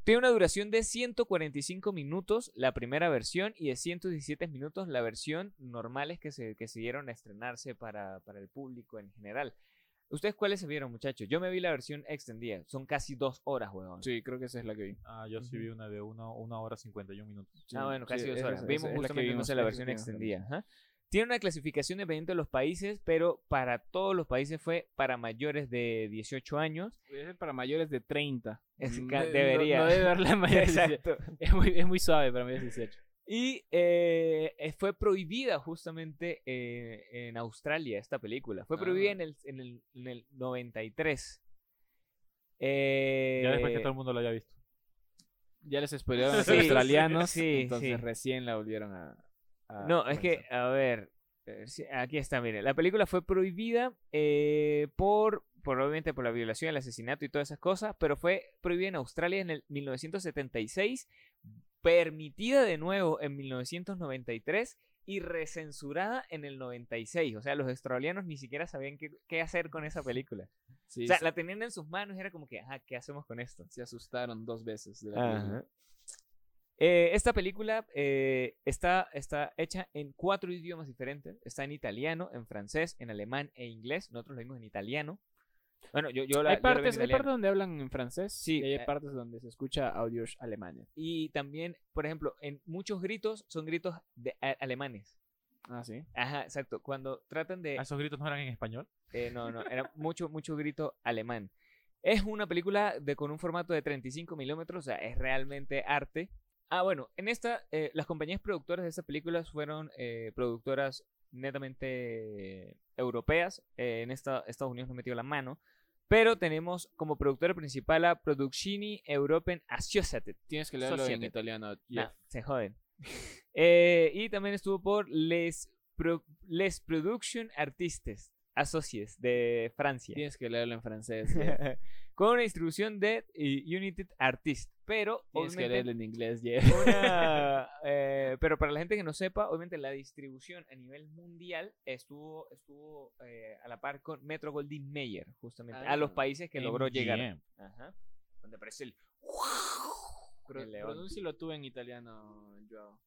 Tiene una duración de 145 minutos la primera versión y de 117 minutos la versión normales que se, que se dieron a estrenarse para, para el público en general. ¿Ustedes cuáles se vieron, muchachos? Yo me vi la versión extendida. Son casi dos horas, weón. Sí, creo que esa es la que vi. Ah, yo sí vi una de una, una hora 51 minutos. ah, bueno, casi sí, dos horas. es- Vimos es la que justamente vimos, entonces la esa versión extendida. ajá. Tiene una clasificación dependiente de los países, pero para todos los países fue para mayores de 18 años. Debe ser para mayores de 30. Es Mm, ca- no- debería. No, debe verla mayores de 18. Exacto. Es muy, es muy suave para mayores de 18. Y eh, eh, fue prohibida justamente eh, en Australia esta película. Fue prohibida Ah. en, el, en, el, en el 93. Eh, Ya después que todo el mundo lo haya visto. Ya les spoilearon a los Sí, australianos. sí, entonces sí. recién la volvieron a. a No, es que, a ver, eh, aquí está, mire. La película fue prohibida eh, por, obviamente, por la violación, el asesinato y todas esas cosas, pero fue prohibida en Australia en el 1976, permitida de nuevo en 1993 y recensurada en el 96. O sea, los australianos ni siquiera sabían qué, qué hacer con esa película. Sí, o sea, se- la tenían en sus manos y era como que, ajá, ¿qué hacemos con esto? se asustaron dos veces. De la. Eh, esta película eh, está, está hecha en cuatro idiomas diferentes. Está en italiano, en francés, en alemán e inglés. Nosotros lo vimos en italiano. Bueno, yo, yo la, hay yo partes, hay partes donde hablan en francés Sí, y hay eh, partes donde se escucha audios alemanes. Y también, por ejemplo, en muchos gritos son gritos de, a- alemanes. Ah, sí. Ajá, exacto. Cuando tratan de... Ah, ¿Esos gritos no eran en español? Eh, no, no, era mucho, mucho grito alemán. Es una película de, con un formato de 35 milímetros, o sea, es realmente arte. Ah, bueno, en esta, eh, las compañías productoras de estas películas fueron eh, productoras netamente europeas. Eh, en esta, Estados Unidos no metió la mano. Pero tenemos como productora principal a Productioni European Associated. Tienes que leerlo en italiano. Nah, Jeff. se joden. Eh, y también estuvo por Les, Pro- Les Production Artistes Associés de Francia. Tienes que leerlo en francés. Con una distribución de eh, United Artists. Pero, Tienes que leerlo en inglés, Jeff. una, eh, pero para la gente que no sepa, obviamente la distribución a nivel mundial estuvo, estuvo eh, a la par con Metro Goldwyn Mayer, justamente, a los Ah, países que logró llegar. MGM. Ajá. Donde aparece el. Pronúncialo tú en italiano, Joao.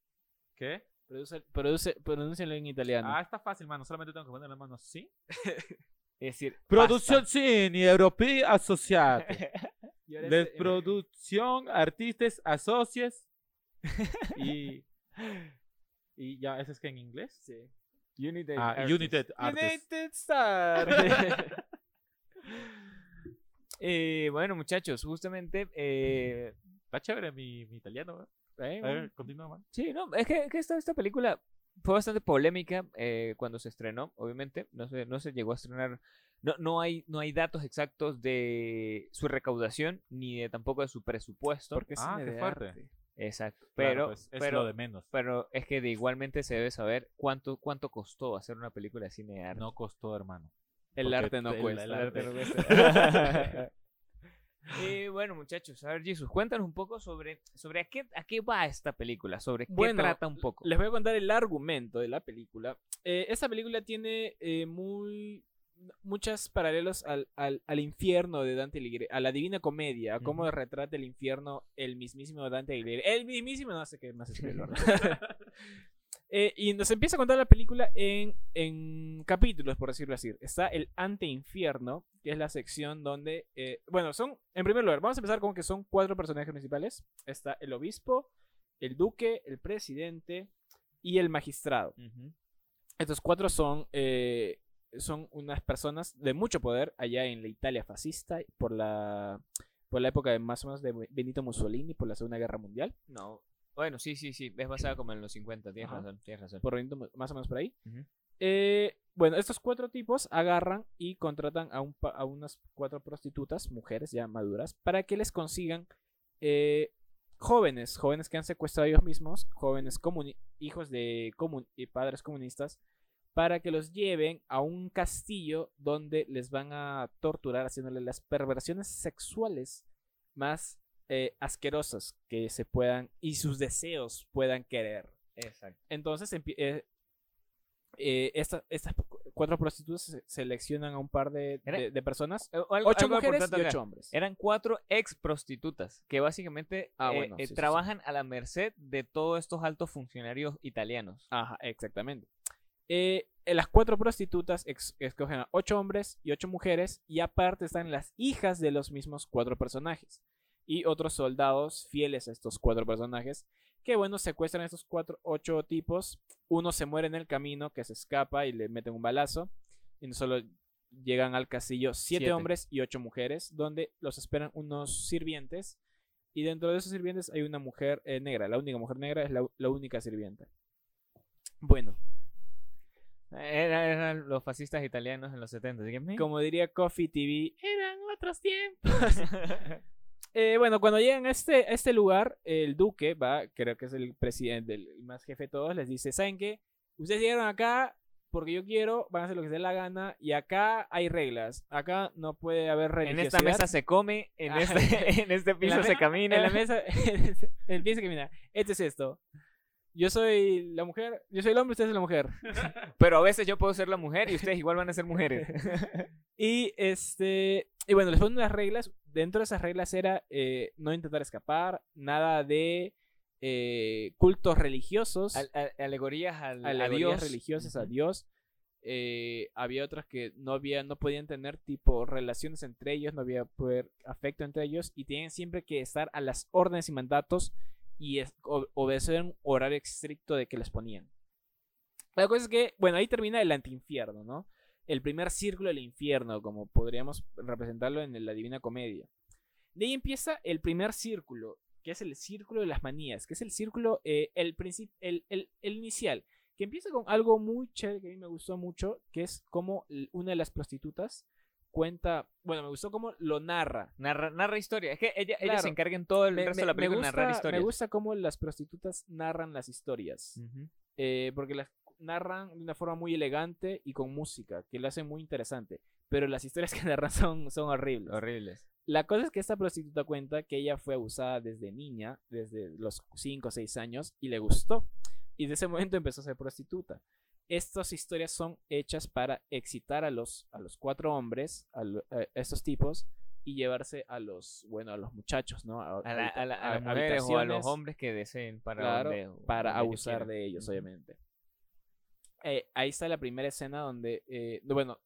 ¿Qué? Produce, produce, pronúncialo en italiano. Ah, está fácil, mano. Solamente tengo que poner las manos así. Es decir, Producción Cine Europea Asociada. Y ahora De es- producción, artistas, asocias. Y. Y ya, ¿ese es que en inglés? Sí. United Ah, Artists. United Artists. United Star. Eh, bueno, muchachos, justamente. eh, Está chévere mi, mi italiano, ¿eh? Eh, A ver, continúa, man. sí, no, es que, es que esta, esta película fue bastante polémica eh, cuando se estrenó, obviamente. No se, no se llegó a estrenar. No, no, hay, no hay datos exactos de su recaudación ni de, tampoco de su presupuesto. Porque es Ah, qué de fuerte. arte. Exacto. Claro, Pero, pues, es pero, lo de menos. pero es que de igualmente se debe saber cuánto, cuánto costó hacer una película de cine de arte. No costó, hermano. El Porque arte no el- cuesta. el el arte no arte- cuesta. Bueno, muchachos, a ver, Jesus, cuéntanos un poco sobre, sobre a, qué, a qué va esta película, sobre qué Bueno, trata un poco. Les voy a contar el argumento de la película. Eh, esta película tiene eh, muy muchos paralelos al, al, al infierno de Dante Alighieri, a la Divina Comedia, a cómo retrata el infierno el mismísimo Dante Alighieri. El mismísimo, no sé qué más escribirlo. Eh, y nos empieza a contar la película en, en capítulos, por decirlo así. Está el Ante-Infierno, que es la sección donde... eh, bueno, son... En primer lugar, vamos a empezar con que son cuatro personajes principales. Está el obispo, el duque, el presidente y el magistrado. Estos cuatro son, eh, son unas personas de mucho poder allá en la Italia fascista por la, por la época de más o menos de Benito Mussolini, por la Segunda Guerra Mundial. No, bueno, sí, sí, sí, es basada como en los 50, tienes Ajá. razón, tienes razón. por Benito más o menos por ahí. Eh, bueno, estos cuatro tipos agarran y contratan a, un, a unas cuatro prostitutas, mujeres ya maduras, para que les consigan eh, jóvenes, jóvenes que han secuestrado ellos mismos, jóvenes hijos de comun- y padres comunistas, para que los lleven a un castillo donde les van a torturar haciéndole las perversiones sexuales más eh, asquerosas que se puedan y sus deseos puedan querer. Exacto. Entonces, eh, eh, esta- estas cuatro prostitutas se- seleccionan a un par de, de- de personas, Eh, algo- ocho algo mujeres y ocho hombres. Eran cuatro ex prostitutas que básicamente Ah, bueno, eh, sí, sí, sí. trabajan a la merced de todos estos altos funcionarios italianos. Ajá, exactamente. Eh, las cuatro prostitutas escogen a ocho hombres y ocho mujeres, y aparte están las hijas de los mismos cuatro personajes. Y otros soldados fieles a estos cuatro personajes, que bueno, secuestran a estos cuatro, ocho tipos. Uno se muere en el camino, que se escapa y le meten un balazo. Y no solo llegan al castillo siete, Siete. hombres y ocho mujeres, donde los esperan unos sirvientes. Y dentro de esos sirvientes hay una mujer eh, negra. La única mujer negra es la, la única sirvienta. Bueno, Era- eran los fascistas italianos en los 70. así que, como diría Coffee TV, eran otros tiempos. Eh, bueno, cuando llegan a este, a este lugar, el duque, va, creo que es el presidente, el más jefe de todos, les dice, ¿saben qué? Ustedes llegaron acá porque yo quiero, van a hacer lo que se dé la gana, y acá hay reglas. Acá no puede haber en religiosidad. esta mesa se come, en Ah, este, en este En piso se camina. En la mesa, empieza a caminar. Este es esto. Yo soy la mujer, yo soy el hombre, usted es la mujer. Pero a veces yo puedo ser la mujer y ustedes igual van a ser mujeres. Y este. Y bueno, les ponen unas reglas. Dentro de esas reglas era eh, no intentar escapar, nada de eh, cultos religiosos, Al- al- alegorías al, a Dios. religiosas a. Dios. Eh, había otras que no había, no podían tener tipo relaciones entre ellos, no había poder afecto entre ellos y tenían siempre que estar a las órdenes y mandatos y es- o- obedecer un horario estricto de que les ponían. La cosa es que, bueno, ahí termina el antiinfierno, ¿no? El primer círculo del infierno, como podríamos representarlo en la Divina Comedia. De ahí empieza el primer círculo, que es el círculo de las manías, que es el círculo, eh, el, el, el, el inicial, que empieza con algo muy chévere que a mí me gustó mucho, que es como una de las prostitutas cuenta, bueno, me gustó cómo lo narra. Narra, narra historia. Es que ella, ella Claro. se encarga en todo el Me, resto me- de la película de narrar gusta, historias. me gusta cómo las prostitutas narran las historias. Eh, porque las narran de una forma muy elegante y con música, que lo hace muy interesante. Pero las historias que narran son, son horribles. Horribles. La cosa es que esta prostituta cuenta que ella fue abusada desde niña, desde los 5 o 6 años, y le gustó. Y de ese momento empezó a ser prostituta. Estas historias son hechas para excitar a los, a los cuatro hombres, a, lo- a estos tipos, y llevarse a los, bueno, a los muchachos, ¿no? A, la- a la- a a- las mujeres o a los hombres que deseen para, claro, donde- para donde abusar de ellos, obviamente. Eh, ahí está la primera escena donde, eh, no, bueno,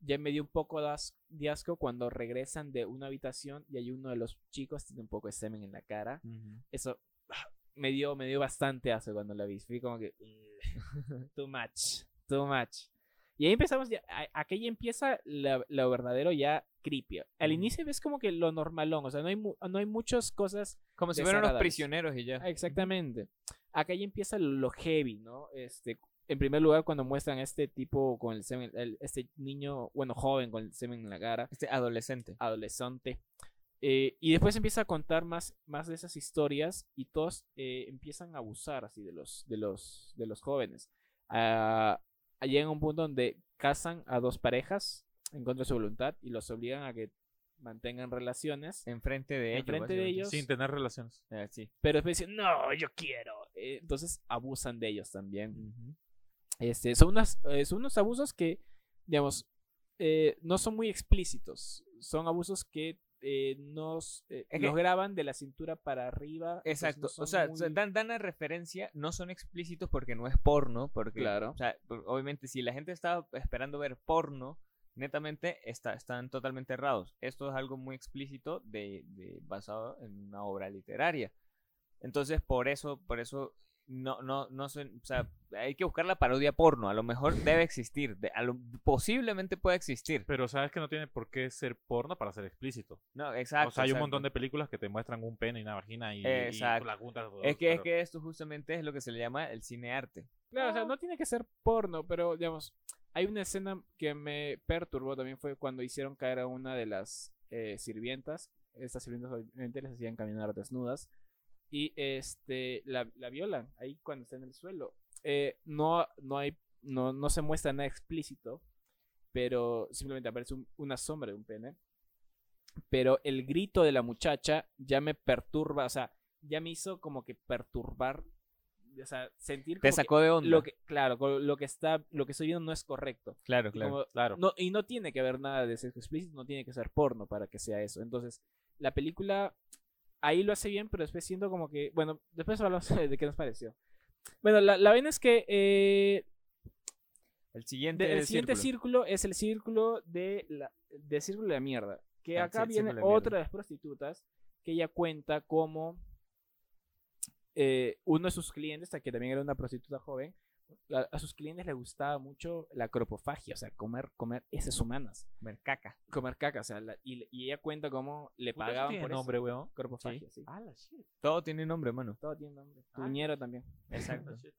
ya me dio un poco de as- de asco cuando regresan de una habitación y hay uno de los chicos tiene un poco de semen en la cara. Eso me dio, me dio bastante asco cuando la vi. Fui como que, "Ugh, too much, too much. Y ahí empezamos, ya, aquí empieza la- lo verdadero ya creepy. Al inicio ves como que lo normalón, o sea, no hay, no hay muchas cosas Como si fueran desagradables. prisioneros y ya. Exactamente. Acá ya empieza lo heavy, ¿no? Este, en primer lugar, cuando muestran a este tipo con el semen, el- este niño, bueno, joven con el semen en la cara, Este adolescente. adolescente. Eh, y después empieza a contar más, más de esas historias y todos eh, empiezan a abusar así de los, de los, de los jóvenes. Ah, llega un punto donde casan a dos parejas en contra de su voluntad y los obligan a que mantengan relaciones. Enfrente de ellos. Enfrente de básicamente. ellos. Sin tener relaciones. Ah, sí. Pero después dicen, no, yo quiero. Eh, entonces abusan de ellos también. Este, son, unas, son unos abusos que, digamos, eh, no son muy explícitos. Son abusos que eh, nos eh, los que- graban de la cintura para arriba. Exacto. no o sea, muy- dan, dan la referencia, no son explícitos porque no es porno, porque, Claro. o sea, obviamente si la gente estaba esperando ver porno, netamente está, están totalmente errados. Esto es algo muy explícito de, de- basado en una obra literaria. Entonces, por eso, por eso no, no, no sé, o sea, hay que buscar la parodia porno. A lo mejor debe existir, de- a lo- posiblemente puede existir. Pero sabes que no tiene por qué ser porno para ser explícito. No, exacto. o sea, hay un montón de películas que te muestran un pene y una vagina y, y Exacto. la juntas. Es que, es que esto justamente es lo que se le llama el cine arte. Claro, o sea, no tiene que ser porno, pero digamos, hay una escena que me perturbó también fue cuando hicieron caer a una de las eh, sirvientas. Estas sirvientas obviamente les hacían caminar desnudas y este la, la violan ahí cuando está en el suelo. Eh, no, no hay, no, no se muestra nada explícito, pero simplemente aparece un- una sombra de un pene. Pero el grito de la muchacha ya me perturba, o sea, ya me hizo como que perturbar, o sea, sentir Te como que- sacó de onda. lo que claro lo que está lo que estoy viendo no es correcto Claro, claro. como- Claro. no, y no tiene que haber nada de sexo explícito no tiene que ser porno para que sea eso entonces la película ahí lo hace bien pero después siento como que bueno después hablamos de qué nos pareció bueno la, la vaina es que eh, El siguiente, de- el siguiente círculo. círculo es el círculo de la del círculo de la mierda que Ah, acá sí, viene de otra de las prostitutas que ella cuenta como eh, uno de sus clientes, que también era una prostituta joven, a, a sus clientes les gustaba mucho la cropofagia, o sea, comer, comer heces humanas, Comer caca. comer caca, o sea, la- y, y ella cuenta cómo le Puta, eso pagaban tiene por nombre, eso. weón. Cropofagia, sí. Ah, la shit. Todo tiene nombre, mano. Todo tiene nombre. Ah. Tuñero también. Exacto.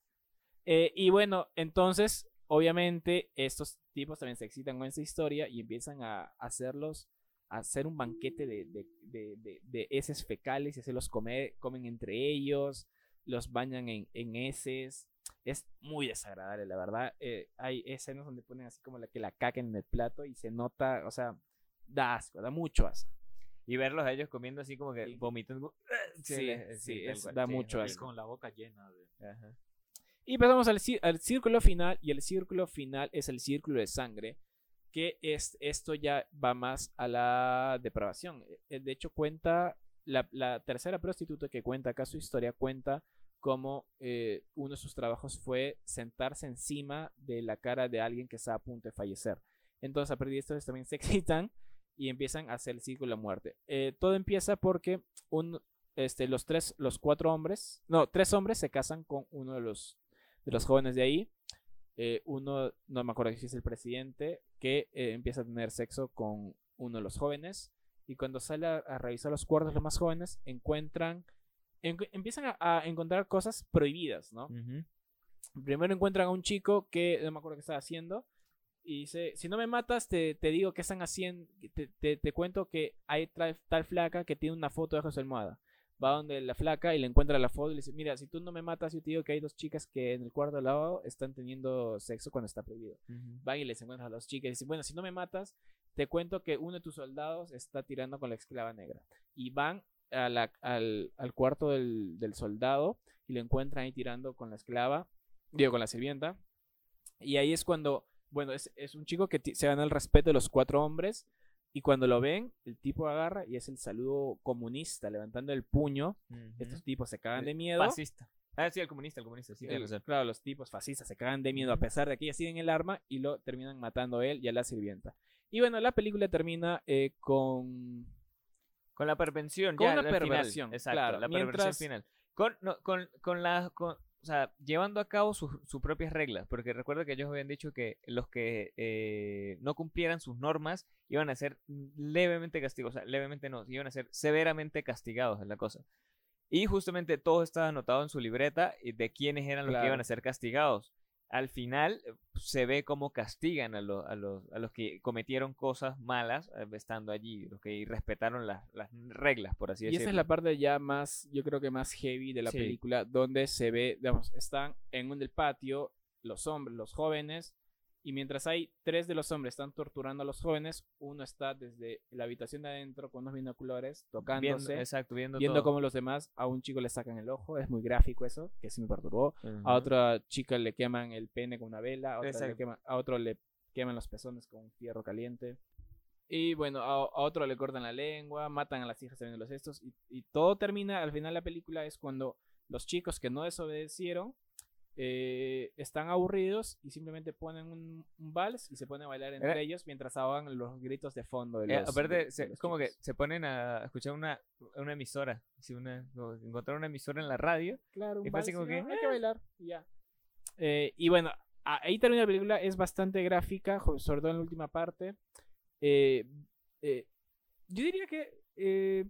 Eh, y bueno, entonces, obviamente, estos tipos también se excitan con esta historia y empiezan a hacerlos, a hacer un banquete de, de, de, de- de heces fecales y hacerlos comer, comen entre ellos, los bañan en, en heces. Es muy desagradable, la verdad. Eh, hay escenas donde ponen así como la que la caca en el plato y se nota, o sea, da asco, da mucho asco. Y verlos a ellos comiendo así como que Sí. vomitando. Sí, le- sí, tal es- da sí, mucho asco. con la boca llena de. Ajá. Y pasamos al, al círculo final, y el círculo final es el círculo de sangre, que es, esto ya va más a la depravación. Eh, De hecho, cuenta, la, la tercera prostituta que cuenta acá su historia, cuenta cómo eh, uno de sus trabajos fue sentarse encima de la cara de alguien que está a punto de fallecer. Entonces, a partir de esto, también se excitan y empiezan a hacer el círculo de la muerte. Eh, todo empieza porque este, los tres, los cuatro hombres, no, tres hombres se casan con uno de los, de los jóvenes de ahí. Eh, uno, no me acuerdo si es el presidente, que empieza a tener sexo con uno de los jóvenes. Y cuando sale a, revisar los cuartos los más jóvenes, encuentran, en- empiezan a, a encontrar cosas prohibidas, ¿no? Ujú. Primero encuentran a un chico que no me acuerdo qué estaba haciendo. Y dice, si no me matas, te, te digo qué están haciendo. Te, te- te cuento que hay tra- tal flaca que tiene una foto de su almohada. Va donde la flaca y le encuentra la foto y le dice, mira, si tú no me matas, yo te digo que hay dos chicas que en el cuarto al lado están teniendo sexo cuando está prohibido. Van y les encuentran a las chicas y dicen, bueno, si no me matas, te cuento que uno de tus soldados está tirando con la esclava negra. Y van a la- al, al cuarto del, del soldado y lo encuentran ahí tirando con la esclava, digo, con la sirvienta. Y ahí es cuando, bueno, es, es un chico que se gana el respeto de los cuatro hombres. Y cuando lo ven, el tipo agarra y es el saludo comunista, levantando el puño. Estos tipos se cagan de miedo. Fascista. Ah, sí, el comunista, el comunista. Sí, El- claro, los tipos fascistas se cagan de miedo a pesar de que ellas tienen el arma y lo terminan matando a él y a la sirvienta. Y bueno, la película termina eh, con... Con la pervención, Con ya, final. perversión, Exacto, claro, la perversión final. Con, no, con, con la. Con, o sea, llevando a cabo sus, sus propias reglas. Porque recuerda que ellos habían dicho que los que eh, no cumplieran sus normas iban a ser levemente castigados. O sea, levemente no, iban a ser severamente castigados, es la cosa. Y justamente todo estaba anotado en su libreta y de quiénes eran los que iban a ser castigados. Al final eh, se ve cómo castigan a, los a, los, a los que cometieron cosas malas eh, estando allí, los que respetaron las, las reglas, por así Y decirlo. esa es la parte ya más, yo creo que más heavy de la Sí. película, donde se ve, digamos, están en un del patio los hombres, los jóvenes, Y mientras hay tres de los hombres están torturando a los jóvenes, uno está desde la habitación de adentro con unos binoculares, Viendo, tocándose, exacto, viendo, viendo todo. cómo los demás a un chico le sacan el ojo. Es muy gráfico eso, que sí me perturbó. Ujú. A otra chica le queman el pene con una vela, a, otra le queman- a otro le queman los pezones con un fierro caliente. Y bueno, a, a otro le cortan la lengua, matan a las hijas también de los estos. Y, y todo termina, al final de la película es cuando los chicos que no desobedecieron eh, están aburridos y simplemente ponen un, un vals y se ponen a bailar entre ellos mientras ahogan los gritos de fondo de Eh, los. aparte, de- se- de los es como que se ponen a escuchar una, una emisora. una, encontrar una emisora en la radio. Claro, un Y fue así vals, como y, que, "Ah, hay que eh". bailar y ya. Y bueno, ahí termina la película, es bastante gráfica, sobre todo en la última parte. Yo diría que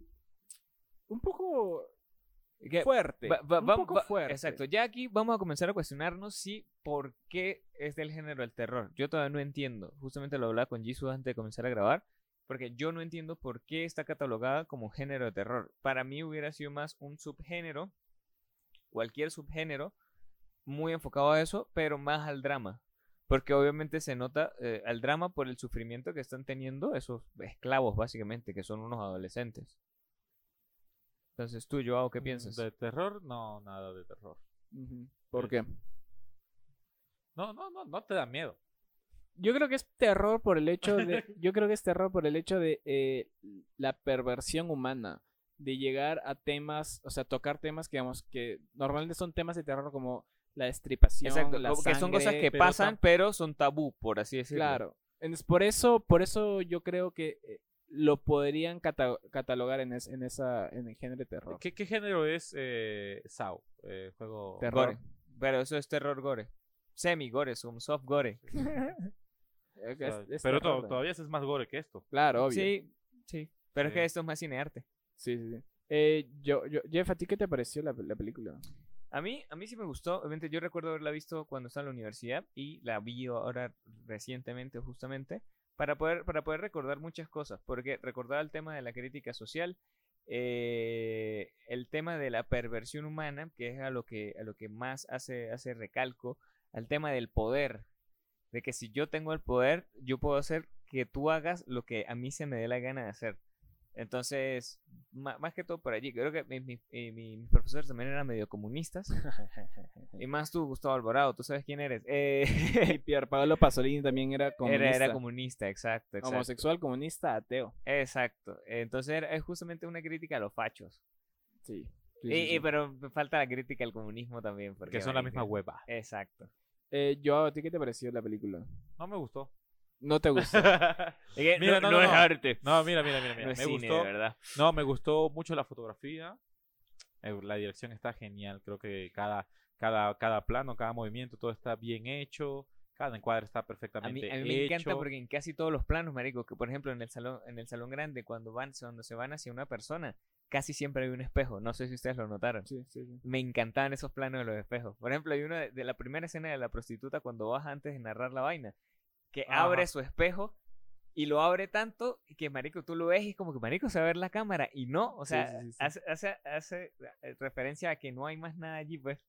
un poco Que fuerte. va- va- un poco va- fuerte. Exacto. Ya aquí vamos a comenzar a cuestionarnos si por qué es del género del terror. Yo todavía no entiendo. Justamente lo hablaba con Jisoo antes de comenzar a grabar. Porque yo no entiendo por qué está catalogada como género de terror. Para mí hubiera sido más un subgénero, cualquier subgénero, muy enfocado a eso, pero más al drama. Porque obviamente se nota eh, al drama por el sufrimiento que están teniendo esos esclavos, básicamente, que son unos adolescentes. Entonces tú, Joao, ¿qué piensas? Mm, ¿De terror? No, nada de terror. ¿Por qué? No, no, no, no te da miedo. Yo creo que es terror por el hecho de. yo creo que es terror por el hecho de eh, la perversión humana. De llegar a temas, o sea, tocar temas que, digamos, que normalmente son temas de terror como la destripación. Exacto, la que son cosas que pero pasan, pero son tabú, por así decirlo. Claro. Entonces, por eso, por eso yo creo que eh, lo podrían cata- catalogar en, es- en esa en el género de terror. ¿Qué, qué género es eh, SAO? Eh, juego. Terror. Gore. Pero eso es terror gore. Semi gore, es un soft gore. Es- es pero terror, to- ¿no? todavía es más gore que esto. Claro, obvio. Sí, sí. Pero es que esto es más cinearte. Sí, sí, sí. Eh, yo, yo, Jeff, ¿a ti qué te pareció la, la película? A mí, a mí sí me gustó. Obviamente yo recuerdo haberla visto cuando estaba en la universidad y la vi ahora recientemente justamente para poder, para poder recordar muchas cosas. Porque recordar el tema de la crítica social, eh, el tema de la perversión humana, que es a lo que, a lo que más hace, hace recalco, al tema del poder. De que si yo tengo el poder, yo puedo hacer que tú hagas lo que a mí se me dé la gana de hacer. Entonces, más que todo por allí, creo que mi- mi- eh, mi- mis profesores también eran medio comunistas. y más tú, Gustavo Alvarado, tú sabes quién eres. Eh, Y Pier Paolo Pasolini también era comunista. era, era comunista, exacto, exacto. Homosexual, comunista, ateo. Exacto. Entonces era- es justamente una crítica a los fachos. Sí. sí, Y- sí, y- pero me falta la crítica al comunismo también. Porque, Que son la misma hueva. Exacto. Eh, yo, ¿a ti qué te pareció la película? No me gustó. ¿No te gustó? Es que Mira, no, no, es no. arte. No, mira, mira, mira. mira. No es me cine, gustó. de verdad. No, me gustó mucho la fotografía. Eh, La dirección está genial. Creo que cada, cada, cada plano, cada movimiento, todo está bien hecho. Cada encuadre está A mí, perfectamente a mí me encanta porque en casi todos los planos, marico, que por ejemplo en el salón, en el salón grande, cuando van, cuando se van hacia una persona, casi siempre hay un espejo. No sé si ustedes lo notaron. sí, sí, sí. Me encantaban esos planos de los espejos. Por ejemplo, hay uno de, de la primera escena de la prostituta cuando baja antes de narrar la vaina, que Ajá. abre su espejo y lo abre tanto que, marico, tú lo ves y es como que, marico, se va a ver la cámara. Y no, o sea, sí, sí, sí. Hace, hace, hace eh, referencia a que no hay más nada allí, pues.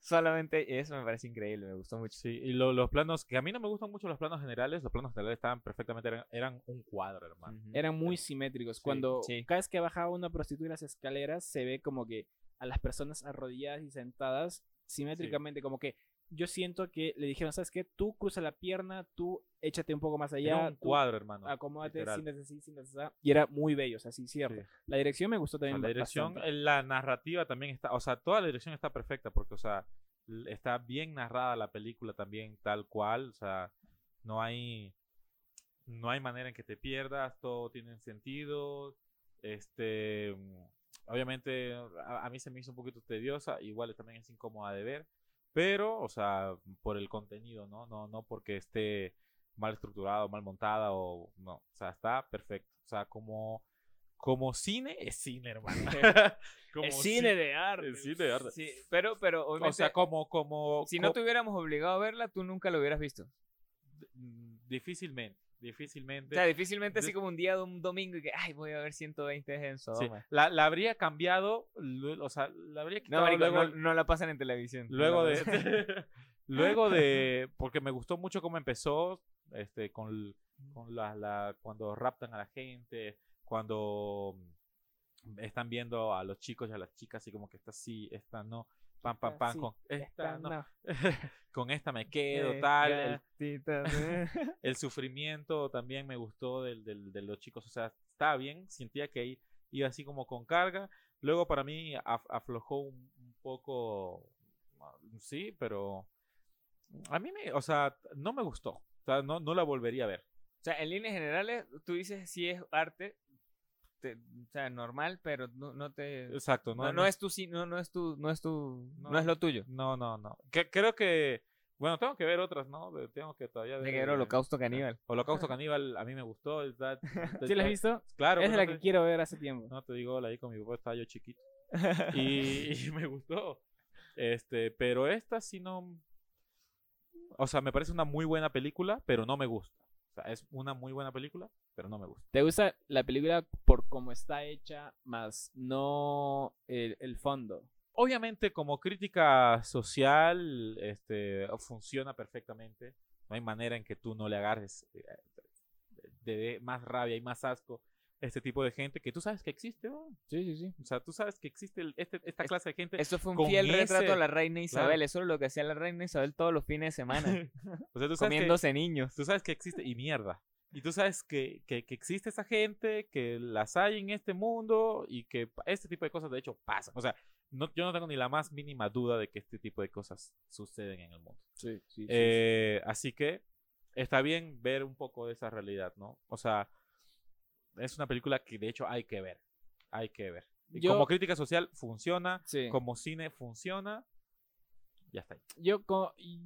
Solamente eso me parece increíble, me gustó mucho. Sí, y lo- los planos, que a mí no me gustan mucho los planos generales, los planos generales estaban perfectamente, eran, eran un cuadro, hermano. Ujú. Eran muy simétricos. Cuando sí. cada vez que bajaba una prostituta las escaleras, se ve como que a las personas arrodilladas y sentadas simétricamente, como que yo siento que le dijeron, ¿sabes qué? Tú cruza la pierna, tú échate un poco más Era allá, un tú cuadro, hermano. acomódate, literal. siéntate así, siéntate así. Y era muy bello, o sea, sí, cierto. Sí. La dirección me gustó O sea, también la dirección, bastante. la narrativa también está, o sea, toda la dirección está perfecta porque, o sea, está bien narrada la película también tal cual, o sea, no hay, no hay manera en que te pierdas, todo tiene sentido, este, obviamente a, a mí se me hizo un poquito tediosa, igual también es incómoda de ver, pero, o sea, por el contenido, ¿no? No, no porque esté mal estructurado, mal montada o no, o sea, está perfecto, o sea, como como cine es cine, hermano. Como Es cine ci- de arte. es cine de arte. Sí, pero, pero obviamente, O sea, como, como, si no te hubiéramos obligado a verla, tú nunca lo hubieras visto. mm, difícilmente, O sea, difícilmente así como un día de un domingo y que, ay, voy a ver 120 en Sí, Sodoma. la, la habría cambiado, o sea, la habría No, quitado marico, luego, no, no la pasan en televisión. no luego de. Luego de, porque me gustó mucho cómo empezó, este, con, con la, la- cuando raptan a la gente, cuando mm, están viendo a los chicos y a las chicas y como que esta sí, esta no, pam, pam, Esta pam, sí, con esta no, no. con esta me quedo, Eh, tal, el, eh. el sufrimiento también me gustó del, del- de los chicos, o sea, estaba bien, sentía que iba así como con carga, luego para mí af- aflojó un, un poco, ah, sí, pero a mí me, o sea, no me gustó, o sea, no, no la volvería a ver. O sea, en líneas generales, tú dices si es arte, te- o sea, normal, pero no, no te... Exacto, no, No, no es tu, no, no es tu, no es tu, no, No. es lo tuyo. No, no, no. Que, creo que, bueno, tengo que ver otras, ¿no? De- Tengo que todavía De ver, era eh, holocausto caníbal. Holocausto Caníbal a mí me gustó. ¿Sí la has visto? Claro. es la que quiero ver hace tiempo. No te digo, la vi con mi papá, estaba yo chiquito. Y, y me gustó. Este, pero esta sí no. O sea, me parece una muy buena película, pero no me gusta. O sea, es una muy buena película, pero no me gusta. ¿Te gusta la película por cómo está hecha, más no el, el fondo? Obviamente, como crítica social, este, funciona perfectamente. No hay manera en que tú no le agarres eh, de, de más rabia y más asco a este tipo de gente que tú sabes que existe. ¿no? Sí, sí, sí. O sea, tú sabes que existe el- este- esta Es- clase de gente. Eso fue un fiel retrato a la reina Isabel. claro. Eso es lo que hacía la reina Isabel todos los fines de semana. O sea, tú sabes que- comiéndose niños. tú sabes que existe y mierda. Y tú sabes que, que, que existe esa gente, que las hay en este mundo y que este tipo de cosas de hecho pasan. O sea, no, yo no tengo ni la más mínima duda de que este tipo de cosas suceden en el mundo. Sí, sí, Eh, Así que está bien ver un poco de esa realidad, ¿no? O sea, es una película que de hecho hay que ver. Hay que ver. Yo- como crítica social funciona, Sí. como cine funciona. Ya está ahí. Yo,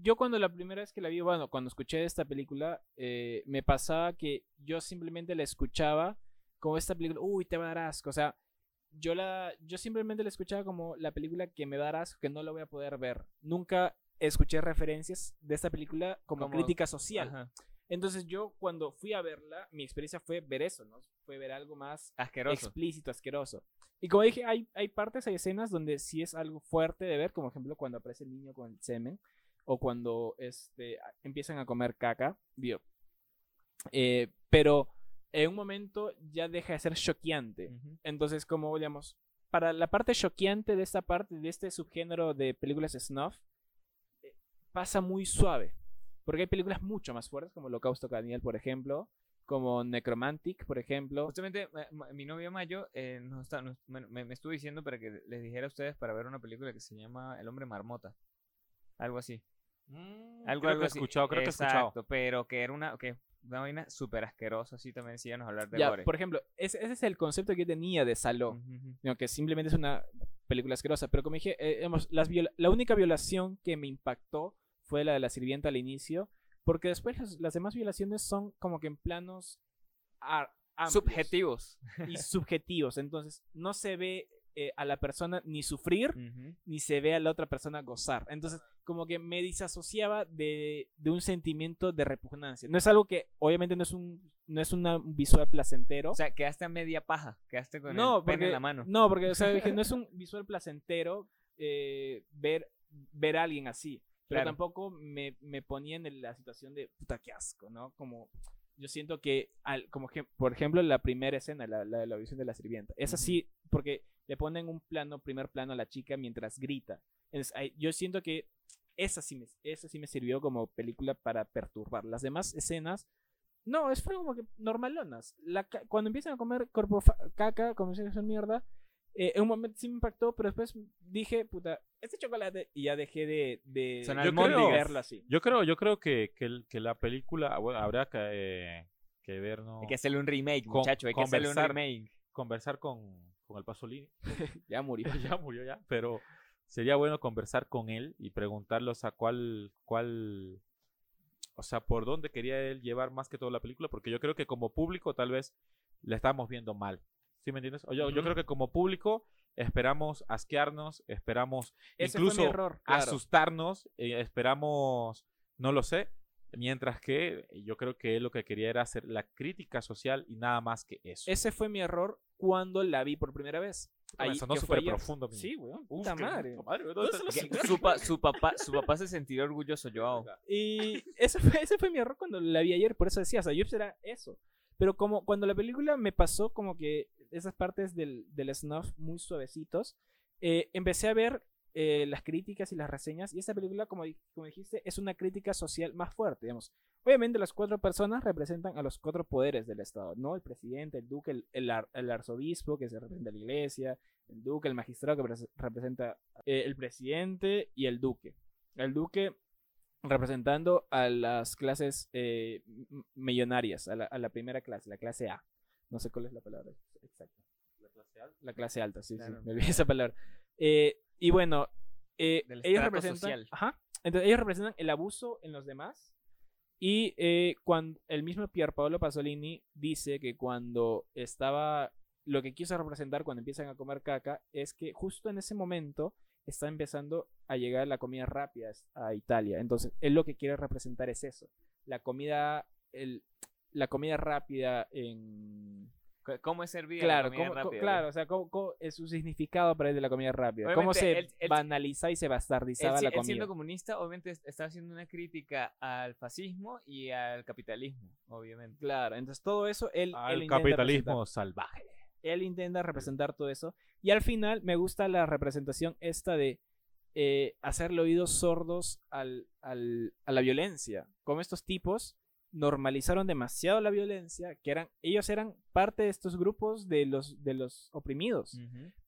yo cuando la primera vez que la vi, bueno, cuando escuché esta película, eh, me pasaba que yo simplemente la escuchaba como esta película, uy, te va a dar asco. O sea, yo, la, yo simplemente la escuchaba como la película que me va a dar asco, que no la voy a poder ver. Nunca escuché referencias de esta película como, Como- crítica social. Ajá. Entonces yo cuando fui a verla, mi experiencia fue ver eso, ¿no? Fue ver algo más Asqueroso. explícito, asqueroso. Y como dije, hay, hay partes, hay escenas donde sí es algo fuerte de ver, como ejemplo cuando aparece el niño con el semen, o cuando este, empiezan a comer caca, digo. Eh, pero en un momento ya deja de ser choqueante. Entonces, como digamos, para la parte choqueante de esta parte, de este subgénero de películas snuff, eh, pasa muy suave. Porque hay películas mucho más fuertes, como Holocausto Caníbal, por ejemplo, como Necromantic, por ejemplo. Justamente mi novio Mayo eh, nos está- nos- bueno, me, me estuvo diciendo para que les dijera a ustedes para ver una película que se llama El hombre marmota. Algo así. Mm, Algo, creo algo que he así. escuchado, creo que he escuchado. Pero que era una, que una vaina súper asquerosa, así también si hablar de Ya, gore. por ejemplo, ese, ese es el concepto que yo tenía de Saló. Que simplemente es una película asquerosa. Pero como dije, eh, las viola- la única violación que me impactó fue la de la sirvienta al inicio, porque después las, las demás violaciones son como que en planos Subjetivos. y subjetivos. Entonces, no se ve eh, a la persona ni sufrir, ni se ve a la otra persona gozar. Entonces, como que me disasociaba de, de un sentimiento de repugnancia. No es algo que, obviamente, no es un, no es una- un visual placentero. O sea, quedaste a media paja. Quedaste con no, el pene porque, en la mano. No, porque o sea, dije, no es un visual placentero eh, ver, ver a alguien así. Pero Claro. tampoco me, me ponía en la situación de puta que asco, ¿no? Como yo siento que, al, como que, por ejemplo, la primera escena, la, la de la visión de la sirvienta, es así porque le ponen un plano, primer plano a la chica mientras grita. Entonces, yo siento que esa sí, me, esa sí me sirvió como película para perturbar. Las demás escenas, no, es como que normalonas. La, cuando empiezan a comer corpo caca, como si mierda, eh, en un momento sí me impactó, pero después dije, puta, este chocolate, y ya dejé de, de, de albóndigas. verlo así. Yo creo, yo creo que, que, la película, bueno, habrá que, eh, que ver, ¿no? Hay que hacerle un remake, Con- muchacho. Hay que hacerle un remake. conversar con, con el Pasolini. Ya murió. ya murió ya, pero sería bueno conversar con él y preguntarle, o sea, cuál, cuál, o sea, por dónde quería él llevar más que todo la película, porque yo creo que como público tal vez la estamos viendo mal. ¿Sí me entiendes? O yo, yo Ujú. creo que como público esperamos asquearnos, esperamos Ese incluso error, claro. asustarnos, eh, esperamos, no lo sé, mientras que yo creo que él lo que quería era hacer la crítica social y nada más que eso. Ese fue mi error cuando la vi por primera vez. Ahí- sonó súper profundo. Sí, weón. Puta madre. puta madre, ¿dónde ¿Dónde están los están cigarros? Su, pa- su papá, su papá se sentirá orgulloso, Joao. Y ese fue, ese fue mi error cuando la vi ayer, por eso decía, o sea, yo era eso. Pero como cuando la película me pasó como que esas partes del, del snuff muy suavecitos, eh, empecé a ver eh, las críticas y las reseñas, y esta película, como, como dijiste, es una crítica social más fuerte, digamos. Obviamente las cuatro personas representan a los cuatro poderes del Estado, ¿no? El presidente, el duque, el, el ar- el arzobispo, que se representa a la iglesia, el duque, el magistrado, que pres- representa eh, el presidente, y el duque. El duque representando a las clases eh, millonarias, a la, a la primera clase, la clase A. No sé cuál es la palabra exacta. La clase alta, sí, Claro. sí, me olvidé esa palabra. Eh, y bueno, eh, Del ellos representan, social. ajá, entonces ellos representan el abuso en los demás. Y eh, cuando el mismo Pierpaolo Pasolini dice que cuando estaba, lo que quiso representar cuando empiezan a comer caca es que justo en ese momento está empezando a llegar la comida rápida a Italia. Entonces, él lo que quiere representar es eso. La comida, el, la comida rápida en... ¿Cómo es servir Claro, la comida cómo- co- rápida, claro, o sea, cómo- cómo es su significado para él de la comida rápida. cómo se él- él- banaliza y se bastardizaba la comida. siendo comunista, obviamente est- está haciendo una crítica al fascismo y al capitalismo, obviamente. Claro, entonces todo eso él, Al capitalismo salvaje. Él intenta representar todo eso. Y al final me gusta la representación esta de eh, hacerle oídos sordos al, al- a la violencia. Como estos tipos normalizaron demasiado la violencia, que eran, ellos eran parte de estos grupos de los, de los oprimidos.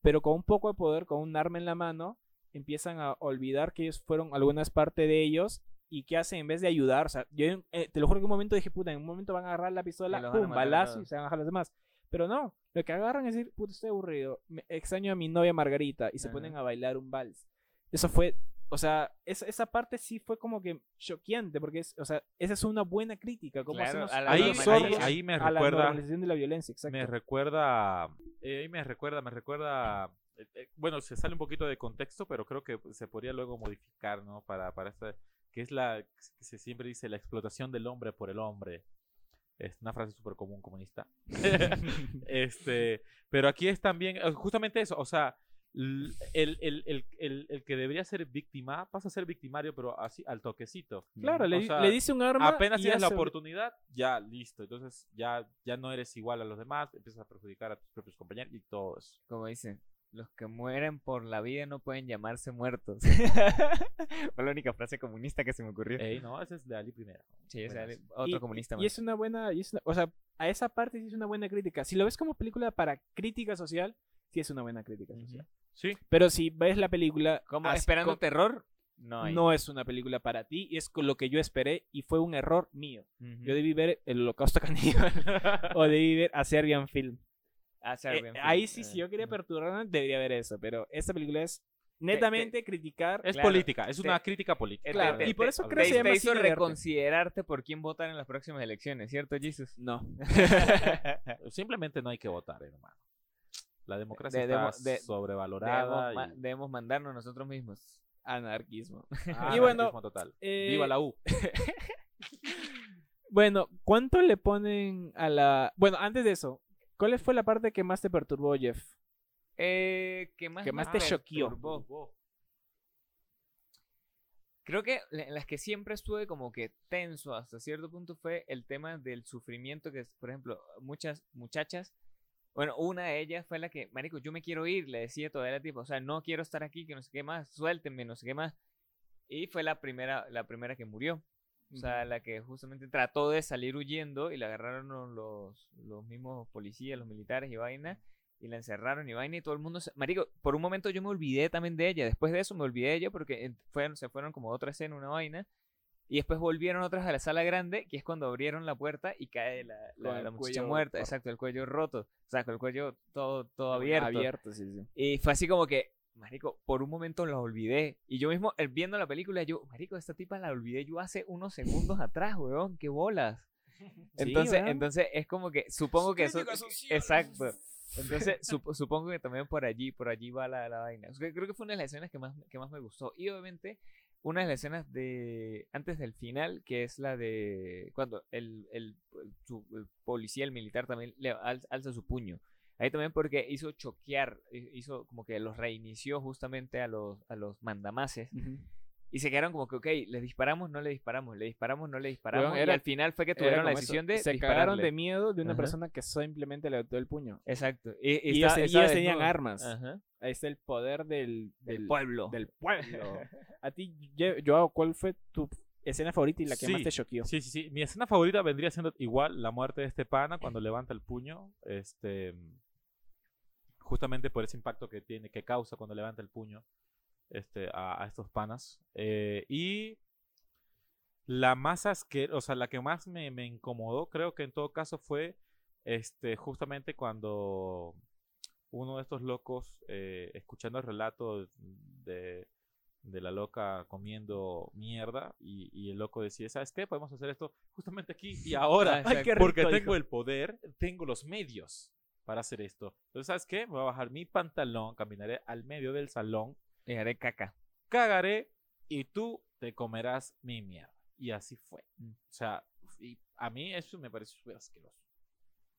Pero con un poco de poder, con un arma en la mano, empiezan a olvidar que ellos fueron algunas parte de ellos. Y qué hacen en vez de ayudar, o sea, yo eh, te lo juro que un momento dije, puta, en un momento van a agarrar la pistola, pum, balazo y se van a bajar los demás. Pero no, lo que agarran es decir, puta, estoy aburrido, me extraño a mi novia Margarita y se Ajá. ponen a bailar un vals. Eso fue, o sea, esa, esa parte sí fue como que choqueante, porque es, o sea, esa es una buena crítica. ¿Cómo Claro, hacemos a la Ahí, ahí, ahí me a la recuerda, normalización de la violencia? Exacto. me recuerda, eh, ahí me recuerda, me recuerda, eh, eh, bueno, se sale un poquito de contexto, pero creo que se podría luego modificar, ¿no? Para, para esta, que es la, que se siempre dice la explotación del hombre por el hombre. Es una frase súper común comunista. este, pero aquí es también, justamente eso, o sea, el, el, el, el, el que debería ser víctima pasa a ser victimario, pero así al toquecito. Claro, le, O sea, le dice un arma. Apenas tienes la oportunidad, ya listo. Entonces ya, ya no eres igual a los demás, empiezas a perjudicar a tus propios compañeros y todo eso. Como dicen, los que mueren por la vida no pueden llamarse muertos. Fue la única frase comunista que se me ocurrió. Ey, no, ese es de Ali primero. sí, buenas. era otro y, comunista y más. es una buena, y es una- o sea, a esa parte sí es una buena crítica. Si lo ves como película para crítica social, sí es una buena crítica social. Sí, Pero si ves la película Como esperando terror, no hay. no es una película para ti y es con lo que yo esperé y fue un error mío. Ujú. Yo debí ver el Holocausto Caníbal o debí ver a Serbian Film. Ah, Eh, Serbian ahí sí, eh, si yo quería perturbarme, debería ver eso. Pero esta película es netamente criticar. es Claro, política, es te- una crítica política. Eh, Claro, te- y por te- eso te- creo que se te llama hizo reconsiderarte por quién votar en las próximas elecciones, ¿cierto, Jesus? No. Simplemente no hay que votar, hermano. La democracia De- está de- sobrevalorada. Debemos, ma- y- debemos mandarnos nosotros mismos. Anarquismo. Ah, y bueno, anarquismo total. eh, Viva la U. Bueno, ¿cuánto le ponen a la. Bueno, antes de eso, ¿cuál fue la parte que más te perturbó, Jeff? Eh, ¿Qué más, Que más te choqueó. Creo que la- las que siempre estuve como que tenso hasta cierto punto fue el tema del sufrimiento que, es, por ejemplo, muchas muchachas, bueno, una de ellas fue la que, marico, yo me quiero ir, le decía todavía tipo, o sea, no quiero estar aquí, que no sé qué más, suéltenme, no sé qué más. Y fue la primera, la primera que murió. O sea, la que justamente trató de salir huyendo y la agarraron los, los mismos policías, los militares y vaina, y la encerraron y vaina y todo el mundo... Se... Marico, por un momento yo me olvidé también de ella. Después de eso me olvidé de ella porque fueron, se fueron como a otra escena, una vaina. Y después volvieron otras a la sala grande, que es cuando abrieron la puerta y cae la, muchacha muerta. roto. Exacto, el cuello roto. O sea, con el cuello todo, todo abierto. Abierto, sí, sí. Y fue así como que, marico, por un momento la olvidé. Y yo mismo, eh, viendo la película, yo, marico, esta tipa la olvidé yo hace unos segundos atrás, weón, qué bolas. Entonces, entonces es como que, supongo que eso... Exacto. Entonces, sup- supongo que también por allí, por allí va la, la vaina. O sea, creo que fue una de las escenas que más, que más me gustó. Y obviamente, una de las escenas de antes del final, que es la de cuando el, el, el- su- el policía, el militar también le al- alza su puño. Ahí también porque hizo choquear, hi- hizo como que los reinició justamente a los, a los mandamases. Y se quedaron como que, ok, le disparamos, no le disparamos, le disparamos, no le disparamos. Y era- al final fue que tuvieron la como eso, decisión de Se cagaron dispararle. de miedo de una Ajá. persona que simplemente le botó el puño. Exacto. Y, Y ellos, y estaba ellos tenían armas. Ajá. Ahí está el poder del, Del del, pueblo. del pueblo. A ti, Joao, ¿cuál fue tu escena favorita y la que más Sí, te choqueó? Sí, sí, sí. Mi escena favorita vendría siendo igual la muerte de este pana cuando levanta el puño. Este. Justamente por ese impacto que tiene, que causa cuando levanta el puño este, a, a estos panas. Eh, y la más asquerosa, o sea, la que más me, me incomodó, creo que en todo caso fue este, justamente cuando uno de estos locos, eh, escuchando el relato de, de la loca comiendo mierda, y, y el loco decía, ¿sabes qué? Podemos hacer esto justamente aquí y ahora. Ah, porque rico, tengo el poder, tengo los medios para hacer esto. Entonces, ¿sabes qué? Voy a bajar mi pantalón, caminaré al medio del salón, Y haré caca. cagaré y tú te comerás mi mierda. Y así fue. Mm. O sea, y a mí eso me parece súper asqueroso.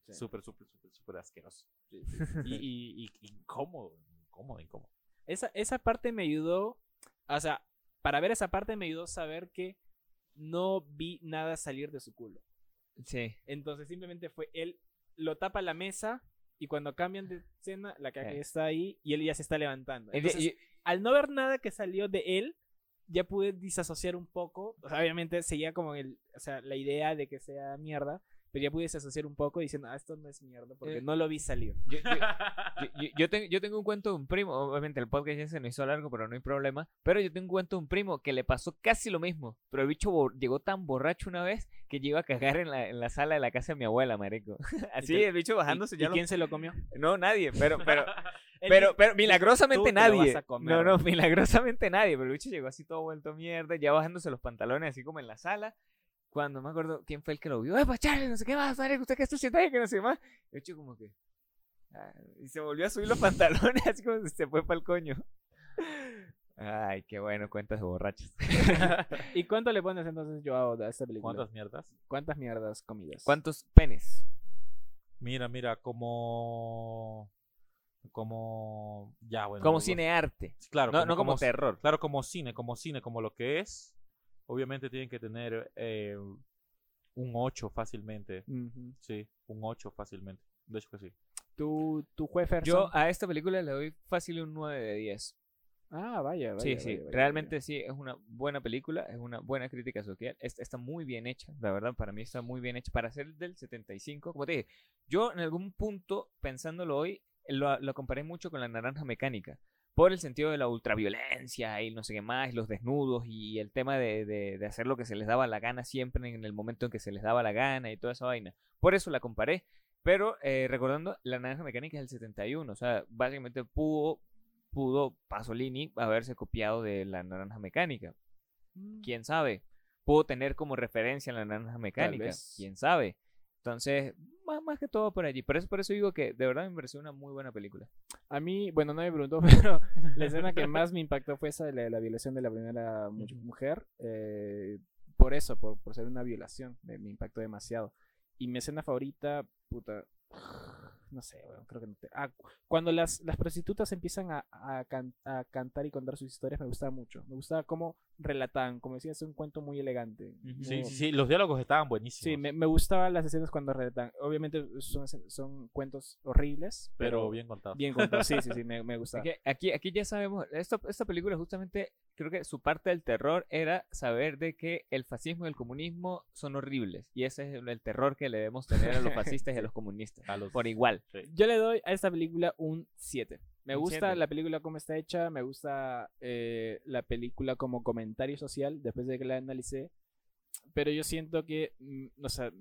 Sí. Súper, súper, súper, súper asqueroso. Y, y- y incómodo, incómodo, incómodo. Esa, esa parte me ayudó, o sea, para ver esa parte me ayudó a saber que no vi nada salir de su culo. Sí. Entonces simplemente fue él, lo tapa la mesa y cuando cambian de escena, la caca está ahí y él ya se está levantando. Y- Entonces, y- al no ver nada que salió de él, ya pude disasociar un poco. O sea, obviamente seguía como el, o sea, la idea de que sea mierda, pero ya pude disasociar un poco diciendo, ah, esto no es mierda, porque Eh, no lo vi salir. yo, yo- yo- yo- tengo, yo tengo un cuento de un primo, obviamente el podcast ya se nos hizo largo, pero no hay problema. Pero yo tengo un cuento de un primo que le pasó casi lo mismo. Pero el bicho llegó tan borracho una vez que llegó a cagar en la, en la sala de la casa de mi abuela, marico. Así, el bicho bajándose ¿Y, ya y lo- quién se lo comió? No, nadie, pero, pero, pero, pero milagrosamente "Tú te lo nadie. vas a comer". No, no, milagrosamente nadie. Pero el bicho llegó así todo vuelto mierda, ya bajándose los pantalones así como en la sala. Cuando me acuerdo quién fue el que lo vio, ¡eh, Charlie, no sé qué más, marico, usted qué está haciendo ahí, que no sé más. El bicho como que... ah, y se volvió a subir los pantalones así como si se fue para el coño. Ay, qué bueno, cuentas de borrachos. ¿Y cuánto le pones entonces Joao a esta película? ¿Cuántas mierdas? ¿Cuántas mierdas comidas? ¿Cuántos penes? Mira, mira, como. Como. Ya, bueno. Como cinearte. Claro, No, no como como terror. Claro, como cine, como cine, como lo que es. Obviamente tienen que tener eh, un 8 fácilmente. Sí, un 8 fácilmente. De hecho que sí. ¿Tu, tu juez Yo a esta película le doy fácil un 9 de 10. Ah, vaya, vaya. Sí, sí, vaya, vaya, realmente sí, es una buena película, es una buena crítica social, es- está muy bien hecha, la verdad, para mí está muy bien hecha, para ser del 75, como te dije, yo en algún punto, pensándolo hoy, lo, lo comparé mucho con la naranja mecánica, por el sentido de la ultraviolencia y no sé qué más, los desnudos y el tema de, de- de hacer lo que se les daba la gana siempre en el momento en que se les daba la gana y toda esa vaina, por eso la comparé, pero eh, recordando, la naranja mecánica es del 71, o sea, básicamente pudo pudo Pasolini haberse copiado de la naranja mecánica. Mm. ¿Quién sabe? Pudo tener como referencia la naranja mecánica. ¿Quién sabe? Entonces, más, más que todo por allí. Por eso, por eso digo que de verdad me pareció una muy buena película. A mí, bueno, no me preguntó, pero la escena que más me impactó fue esa de la, la violación de la primera mujer. eh, por eso, por, por ser una violación, me, me impactó demasiado. Y mi escena favorita, puta, no sé, bueno, creo que no te... Ah, cu- cuando las, las prostitutas empiezan a, a, can- a cantar y contar sus historias, me gustaba mucho. Me gustaba cómo relataban, como decía, es un cuento muy elegante. Sí, muy- sí, sí. Los diálogos estaban buenísimos. Sí, me, me gustaban las escenas cuando relatan. Obviamente son, son cuentos horribles, Pero pero, bien contados. bien contados. Sí, sí, sí, me, me gustaba. Aquí, aquí, aquí ya sabemos, esta, esta película justamente, creo que su parte del terror era saber de que el fascismo y el comunismo son horribles. Y ese es el, terror que le debemos tener a los fascistas y a los comunistas. A los- Por igual. Sí. Yo le doy a esta película un 7. Me Un gusta la película como está hecha, me gusta eh, la película como comentario social después de que la analicé, pero yo siento que, mm, o sea,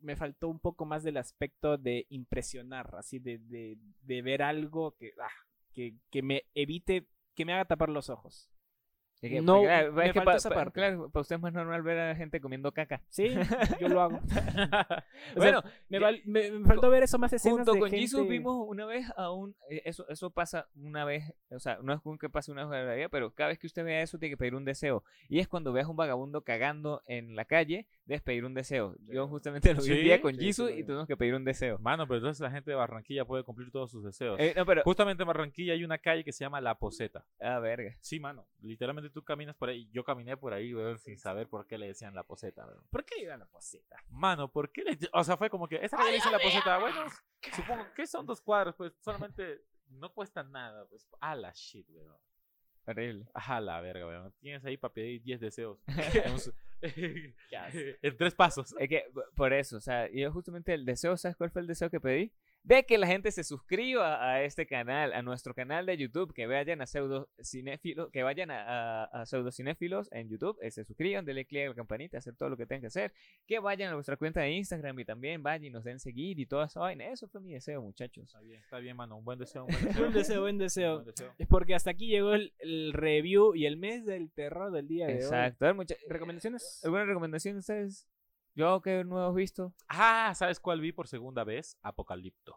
me faltó un poco más del aspecto de impresionar, así de, de, de ver algo que, ah, que, que me evite, que me haga tapar los ojos. Que, No, me es que falta pa- esa pa- claro, para usted es más normal ver a gente comiendo caca. Sí, yo lo hago. O sea, bueno, me, ya- me- me faltó ver eso más escenas junto de con gente... Jesus vimos una vez a un... eh, Eso, eso pasa una vez, o sea, no es como que pase una vez en la vida, pero cada vez que usted vea eso tiene que pedir un deseo. Y es cuando veas un vagabundo cagando en la calle, debes pedir un deseo. Yo justamente lo vi un día con sí, lo y vi. tuvimos que pedir un deseo. Mano, pero entonces la gente de Barranquilla puede cumplir todos sus deseos. Eh, no, pero... Justamente en Barranquilla hay una calle que se llama La Poseta. Ah, verga. Sí, mano. Literalmente tú caminas por ahí. Yo caminé por ahí, weón, sin saber por qué le decían La Poseta, weón. ¿Por qué iban a la poseta? Mano, ¿por qué le.? O sea, fue como que. Esa calle le dicen La Poseta. Bueno, supongo que son dos cuadros, pues solamente no cuesta nada, pues. A la shit, weón. Horrible. A la verga, weón. Tienes ahí para pedir 10 deseos. en, tres pasos. Es que por eso, o sea, yo justamente el deseo, ¿sabes cuál fue el deseo que pedí? De que la gente se suscriba a este canal, a nuestro canal de YouTube, que vayan a pseudo cinéfilos, que vayan a, a, a pseudo cinéfilos en YouTube, eh, se suscriban, denle click a la campanita, hacer todo lo que tengan que hacer, que vayan a nuestra cuenta de Instagram y también vayan y nos den seguir y toda esa vaina. Eso fue mi deseo, muchachos. Está bien, está bien, mano. Un buen deseo, un buen deseo. Buen deseo, buen Un deseo. buen deseo. Es porque hasta aquí llegó el, el review y el mes del terror del día de hoy. Exacto. A ver, mucha- ¿Recomendaciones? ¿Alguna recomendación de ustedes? Yo, ¿qué nuevos visto? Ah, ¿sabes cuál vi por segunda vez? Apocalipto.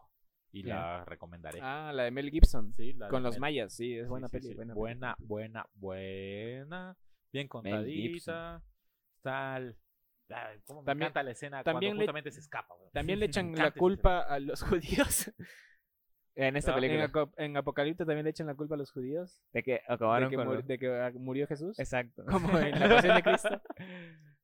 Y la recomendaré. Ah, la de Mel Gibson. Sí, la de Con los Mel. mayas, sí, es Sí, buena sí, peli. sí. Buena, Buena, buena, buena. Bien contadita. Ay, cómo me También- encanta la escena también cuando le- justamente se escapa. weón. También le echan la culpa a los judíos. En esta Ah, película. En, en Apocalipto también le echan la culpa a los judíos. De que De acabaron que, con... lo- de que ah, murió Jesús. Exacto. Como en la pasión de Cristo.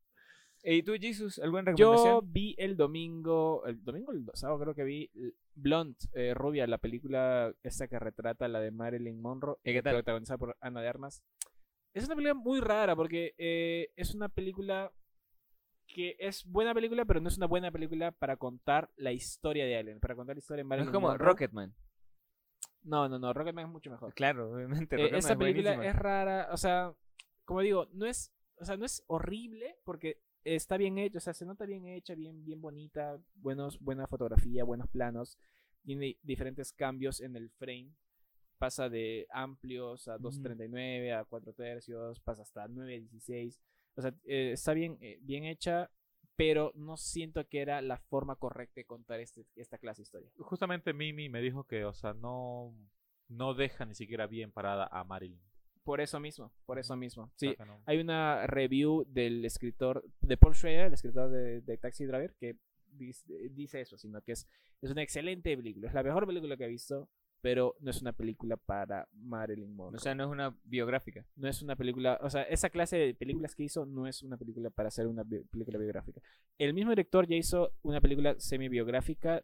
¿Y tú, Jesus, alguna Yo recomendación? vi el domingo, el domingo, el sábado creo que vi eh, Blonde, eh, Rubia, la película esta que retrata la de Marilyn Monroe, ¿Y qué eh, tal? protagonizada por Ana de Armas. Es una película muy rara porque eh, es una película que es buena película, pero no es una buena película para contar la historia de Alien, para contar la historia de No Marilyn es como Monroe. Rocketman. No, no, no, Rocketman es mucho mejor. Claro, obviamente. Eh, Rocketman esta es película buenísima. es rara, o sea, como digo, no es, o sea, no es horrible porque está bien hecho, o sea, se nota bien hecha, bien, bien bonita, buenos, buena fotografía, buenos planos, tiene diferentes cambios en el frame, pasa de amplios a 2.39 a 4 tercios, pasa hasta 9.16, o sea, eh, está bien, eh, bien hecha, pero no siento que era la forma correcta de contar este, esta clase de historia. Justamente Mimi me dijo que, o sea, no, no deja ni siquiera bien parada a Marilyn. Por eso mismo, por eso mismo. Sí, que no- Hay una review del escritor, de Paul Schrader, el escritor de, de Taxi Driver, que dice, dice eso, sino que es, es una excelente película. Es la mejor película que he visto, pero no es una película para Marilyn Monroe. O sea, no es una biográfica. no es una película, o sea, esa clase de películas que hizo no es una película para hacer una bi- película biográfica. El mismo director ya hizo una película semi-biográfica,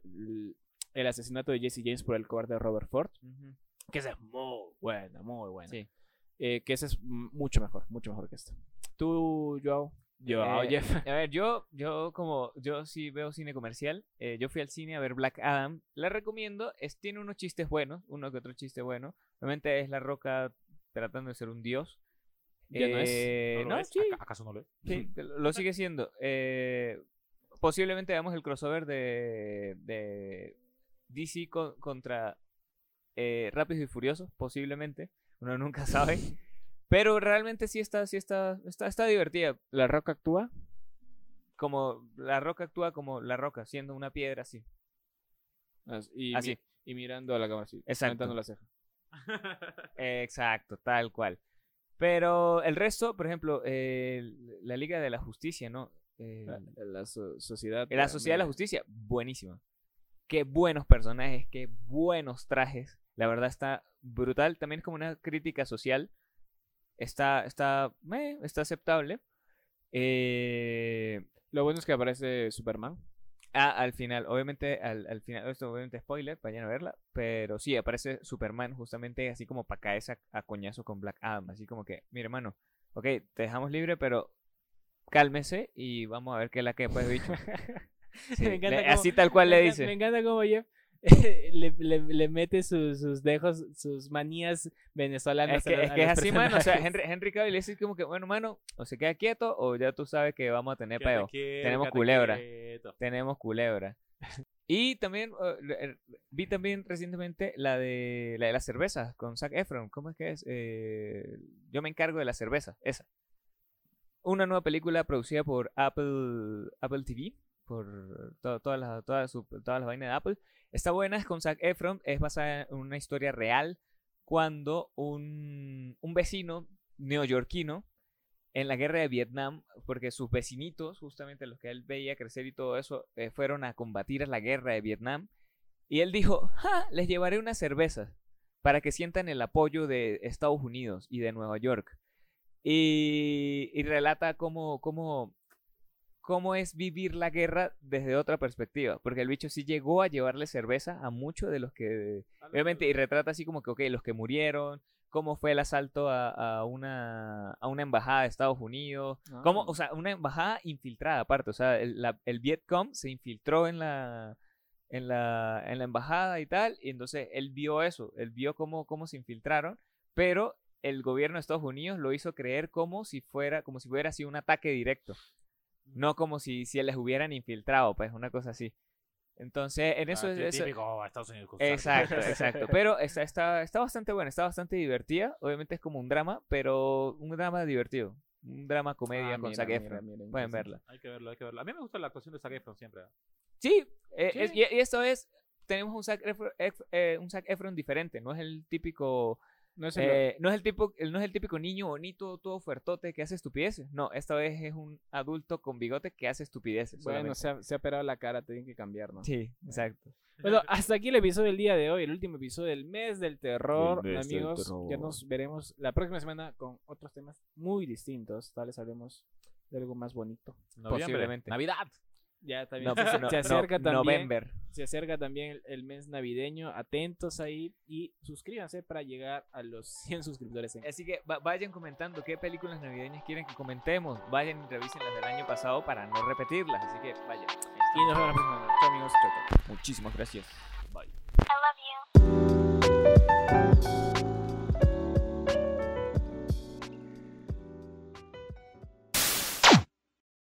El asesinato de Jesse James por el cobarde de Robert Ford, que esa es muy buena, muy buena. Sí. Eh, que esa es mucho mejor, mucho mejor que esta. Tú, Joao. Joao, Eh, Jeff. A ver, yo, yo como yo sí veo cine comercial, eh, yo fui al cine a ver Black Adam. La recomiendo, es, tiene unos chistes buenos, uno que otro chiste bueno. Obviamente es La Roca tratando de ser un dios. Ya no es. ¿No ves? sí, ¿Aca- ¿Acaso no lo es? sí, lo sigue siendo. Posiblemente veamos el crossover de, de DC con- contra Rápidos y Furiosos, posiblemente. Uno nunca sabe. Pero realmente sí está, sí está, está, está divertida. La Roca actúa. Como la roca actúa como la roca, siendo una piedra así. as- Y, Así. mi- y mirando a la cámara así. Exacto. levantando la ceja. Exacto, tal cual. Pero el resto, por ejemplo, eh, la Liga de la Justicia, ¿no? Eh, La, la so- sociedad. la Sociedad de la Justicia, buenísima. Qué buenos personajes, qué buenos trajes. La verdad está brutal. También es como una crítica social. Está, está, meh, está aceptable. Eh, Lo bueno es que aparece Superman. Ah, al final, obviamente, al, al final, esto obviamente spoiler, vayan a verla, pero sí, aparece Superman justamente así como para caerse a, a coñazo con Black Adam, así como que, mi hermano, ok, te dejamos libre, pero cálmese y vamos a ver qué es la que pues, bicho. Sí, Me encanta le- cómo- así tal cual le dice. Me encanta como Jeff le, le, le mete sus, sus dejos, sus manías venezolanas. Es a que, los- es, a que es los así, mano, o sea. Henry, Henry Cavill le dice como que, bueno, mano, o se queda quieto o ya tú sabes que vamos a tener peo. Tenemos culebra. quieto. Tenemos culebra. Y también eh, vi también recientemente la de la de las cervezas con Zac Efron. ¿Cómo es que es? Eh, yo me encargo de la cerveza, esa. Una nueva película producida por Apple, Apple TV, por to- todas las todas las vainas de Apple. Está buena, es con Zac Efron, es basada en una historia real cuando un, un vecino neoyorquino en la guerra de Vietnam, porque sus vecinitos, justamente los que él veía crecer y todo eso, eh, fueron a combatir a la guerra de Vietnam. Y él dijo, ¡Ja! les llevaré unas cervezas para que sientan el apoyo de Estados Unidos y de Nueva York. Y, y relata cómo, cómo, cómo es vivir la guerra desde otra perspectiva, porque el bicho sí llegó a llevarle cerveza a muchos de los que Obviamente, y retrata así como que, ok, los que murieron, cómo fue el asalto a, a una, a una embajada de Estados Unidos, cómo, o sea, una embajada infiltrada aparte, o sea, el, la- el Vietcom se infiltró en la, en, la, en la embajada y tal, y entonces él vio eso, él vio cómo, cómo se infiltraron, pero el gobierno de Estados Unidos lo hizo creer como si fuera, como si hubiera sido un ataque directo, no como si, si les hubieran infiltrado, pues, una cosa así. Entonces, en eso, Ah, sí, eso- típico Estados Unidos Exacto, exacto. Pero está, está, está bastante buena, está bastante divertida. Obviamente es como un drama, pero un drama divertido. Un drama comedia Ah, con mira, Zac Efron. mira, Pueden verla. Hay que verlo, hay que verlo. A mí me gusta la actuación de Zac Efron siempre. ¿eh? Sí, eh, Sí. es- y, y esta vez tenemos un Zac Efron, Ef- eh, un Zac Efron diferente. No es el típico, No es el- eh, no es el tipo, el- no es el típico niño bonito, todo fuertote que hace estupideces. No, esta vez es un adulto con bigote que hace estupideces. bueno, se ha, se ha operado la cara, tienen que cambiar, ¿no? Sí, exacto. Bueno, hasta aquí el episodio del día de hoy, el último episodio del mes del terror, del amigos. Ya nos veremos la próxima semana con otros temas muy distintos. Tal vez hablemos de algo más bonito. Noviembre. Posiblemente. Navidad. Ya también No, se, pues, se no- acerca no- también, November. se acerca también el, el mes navideño. Atentos ahí y suscríbanse para llegar a los 100 suscriptores. En... Así que va- vayan comentando qué películas navideñas quieren que comentemos. Vayan y revisen las del año pasado para no repetirlas. Así que vayan. Y nos vemos la próxima. Chao amigos. Chao, chao. Muchísimas gracias. I love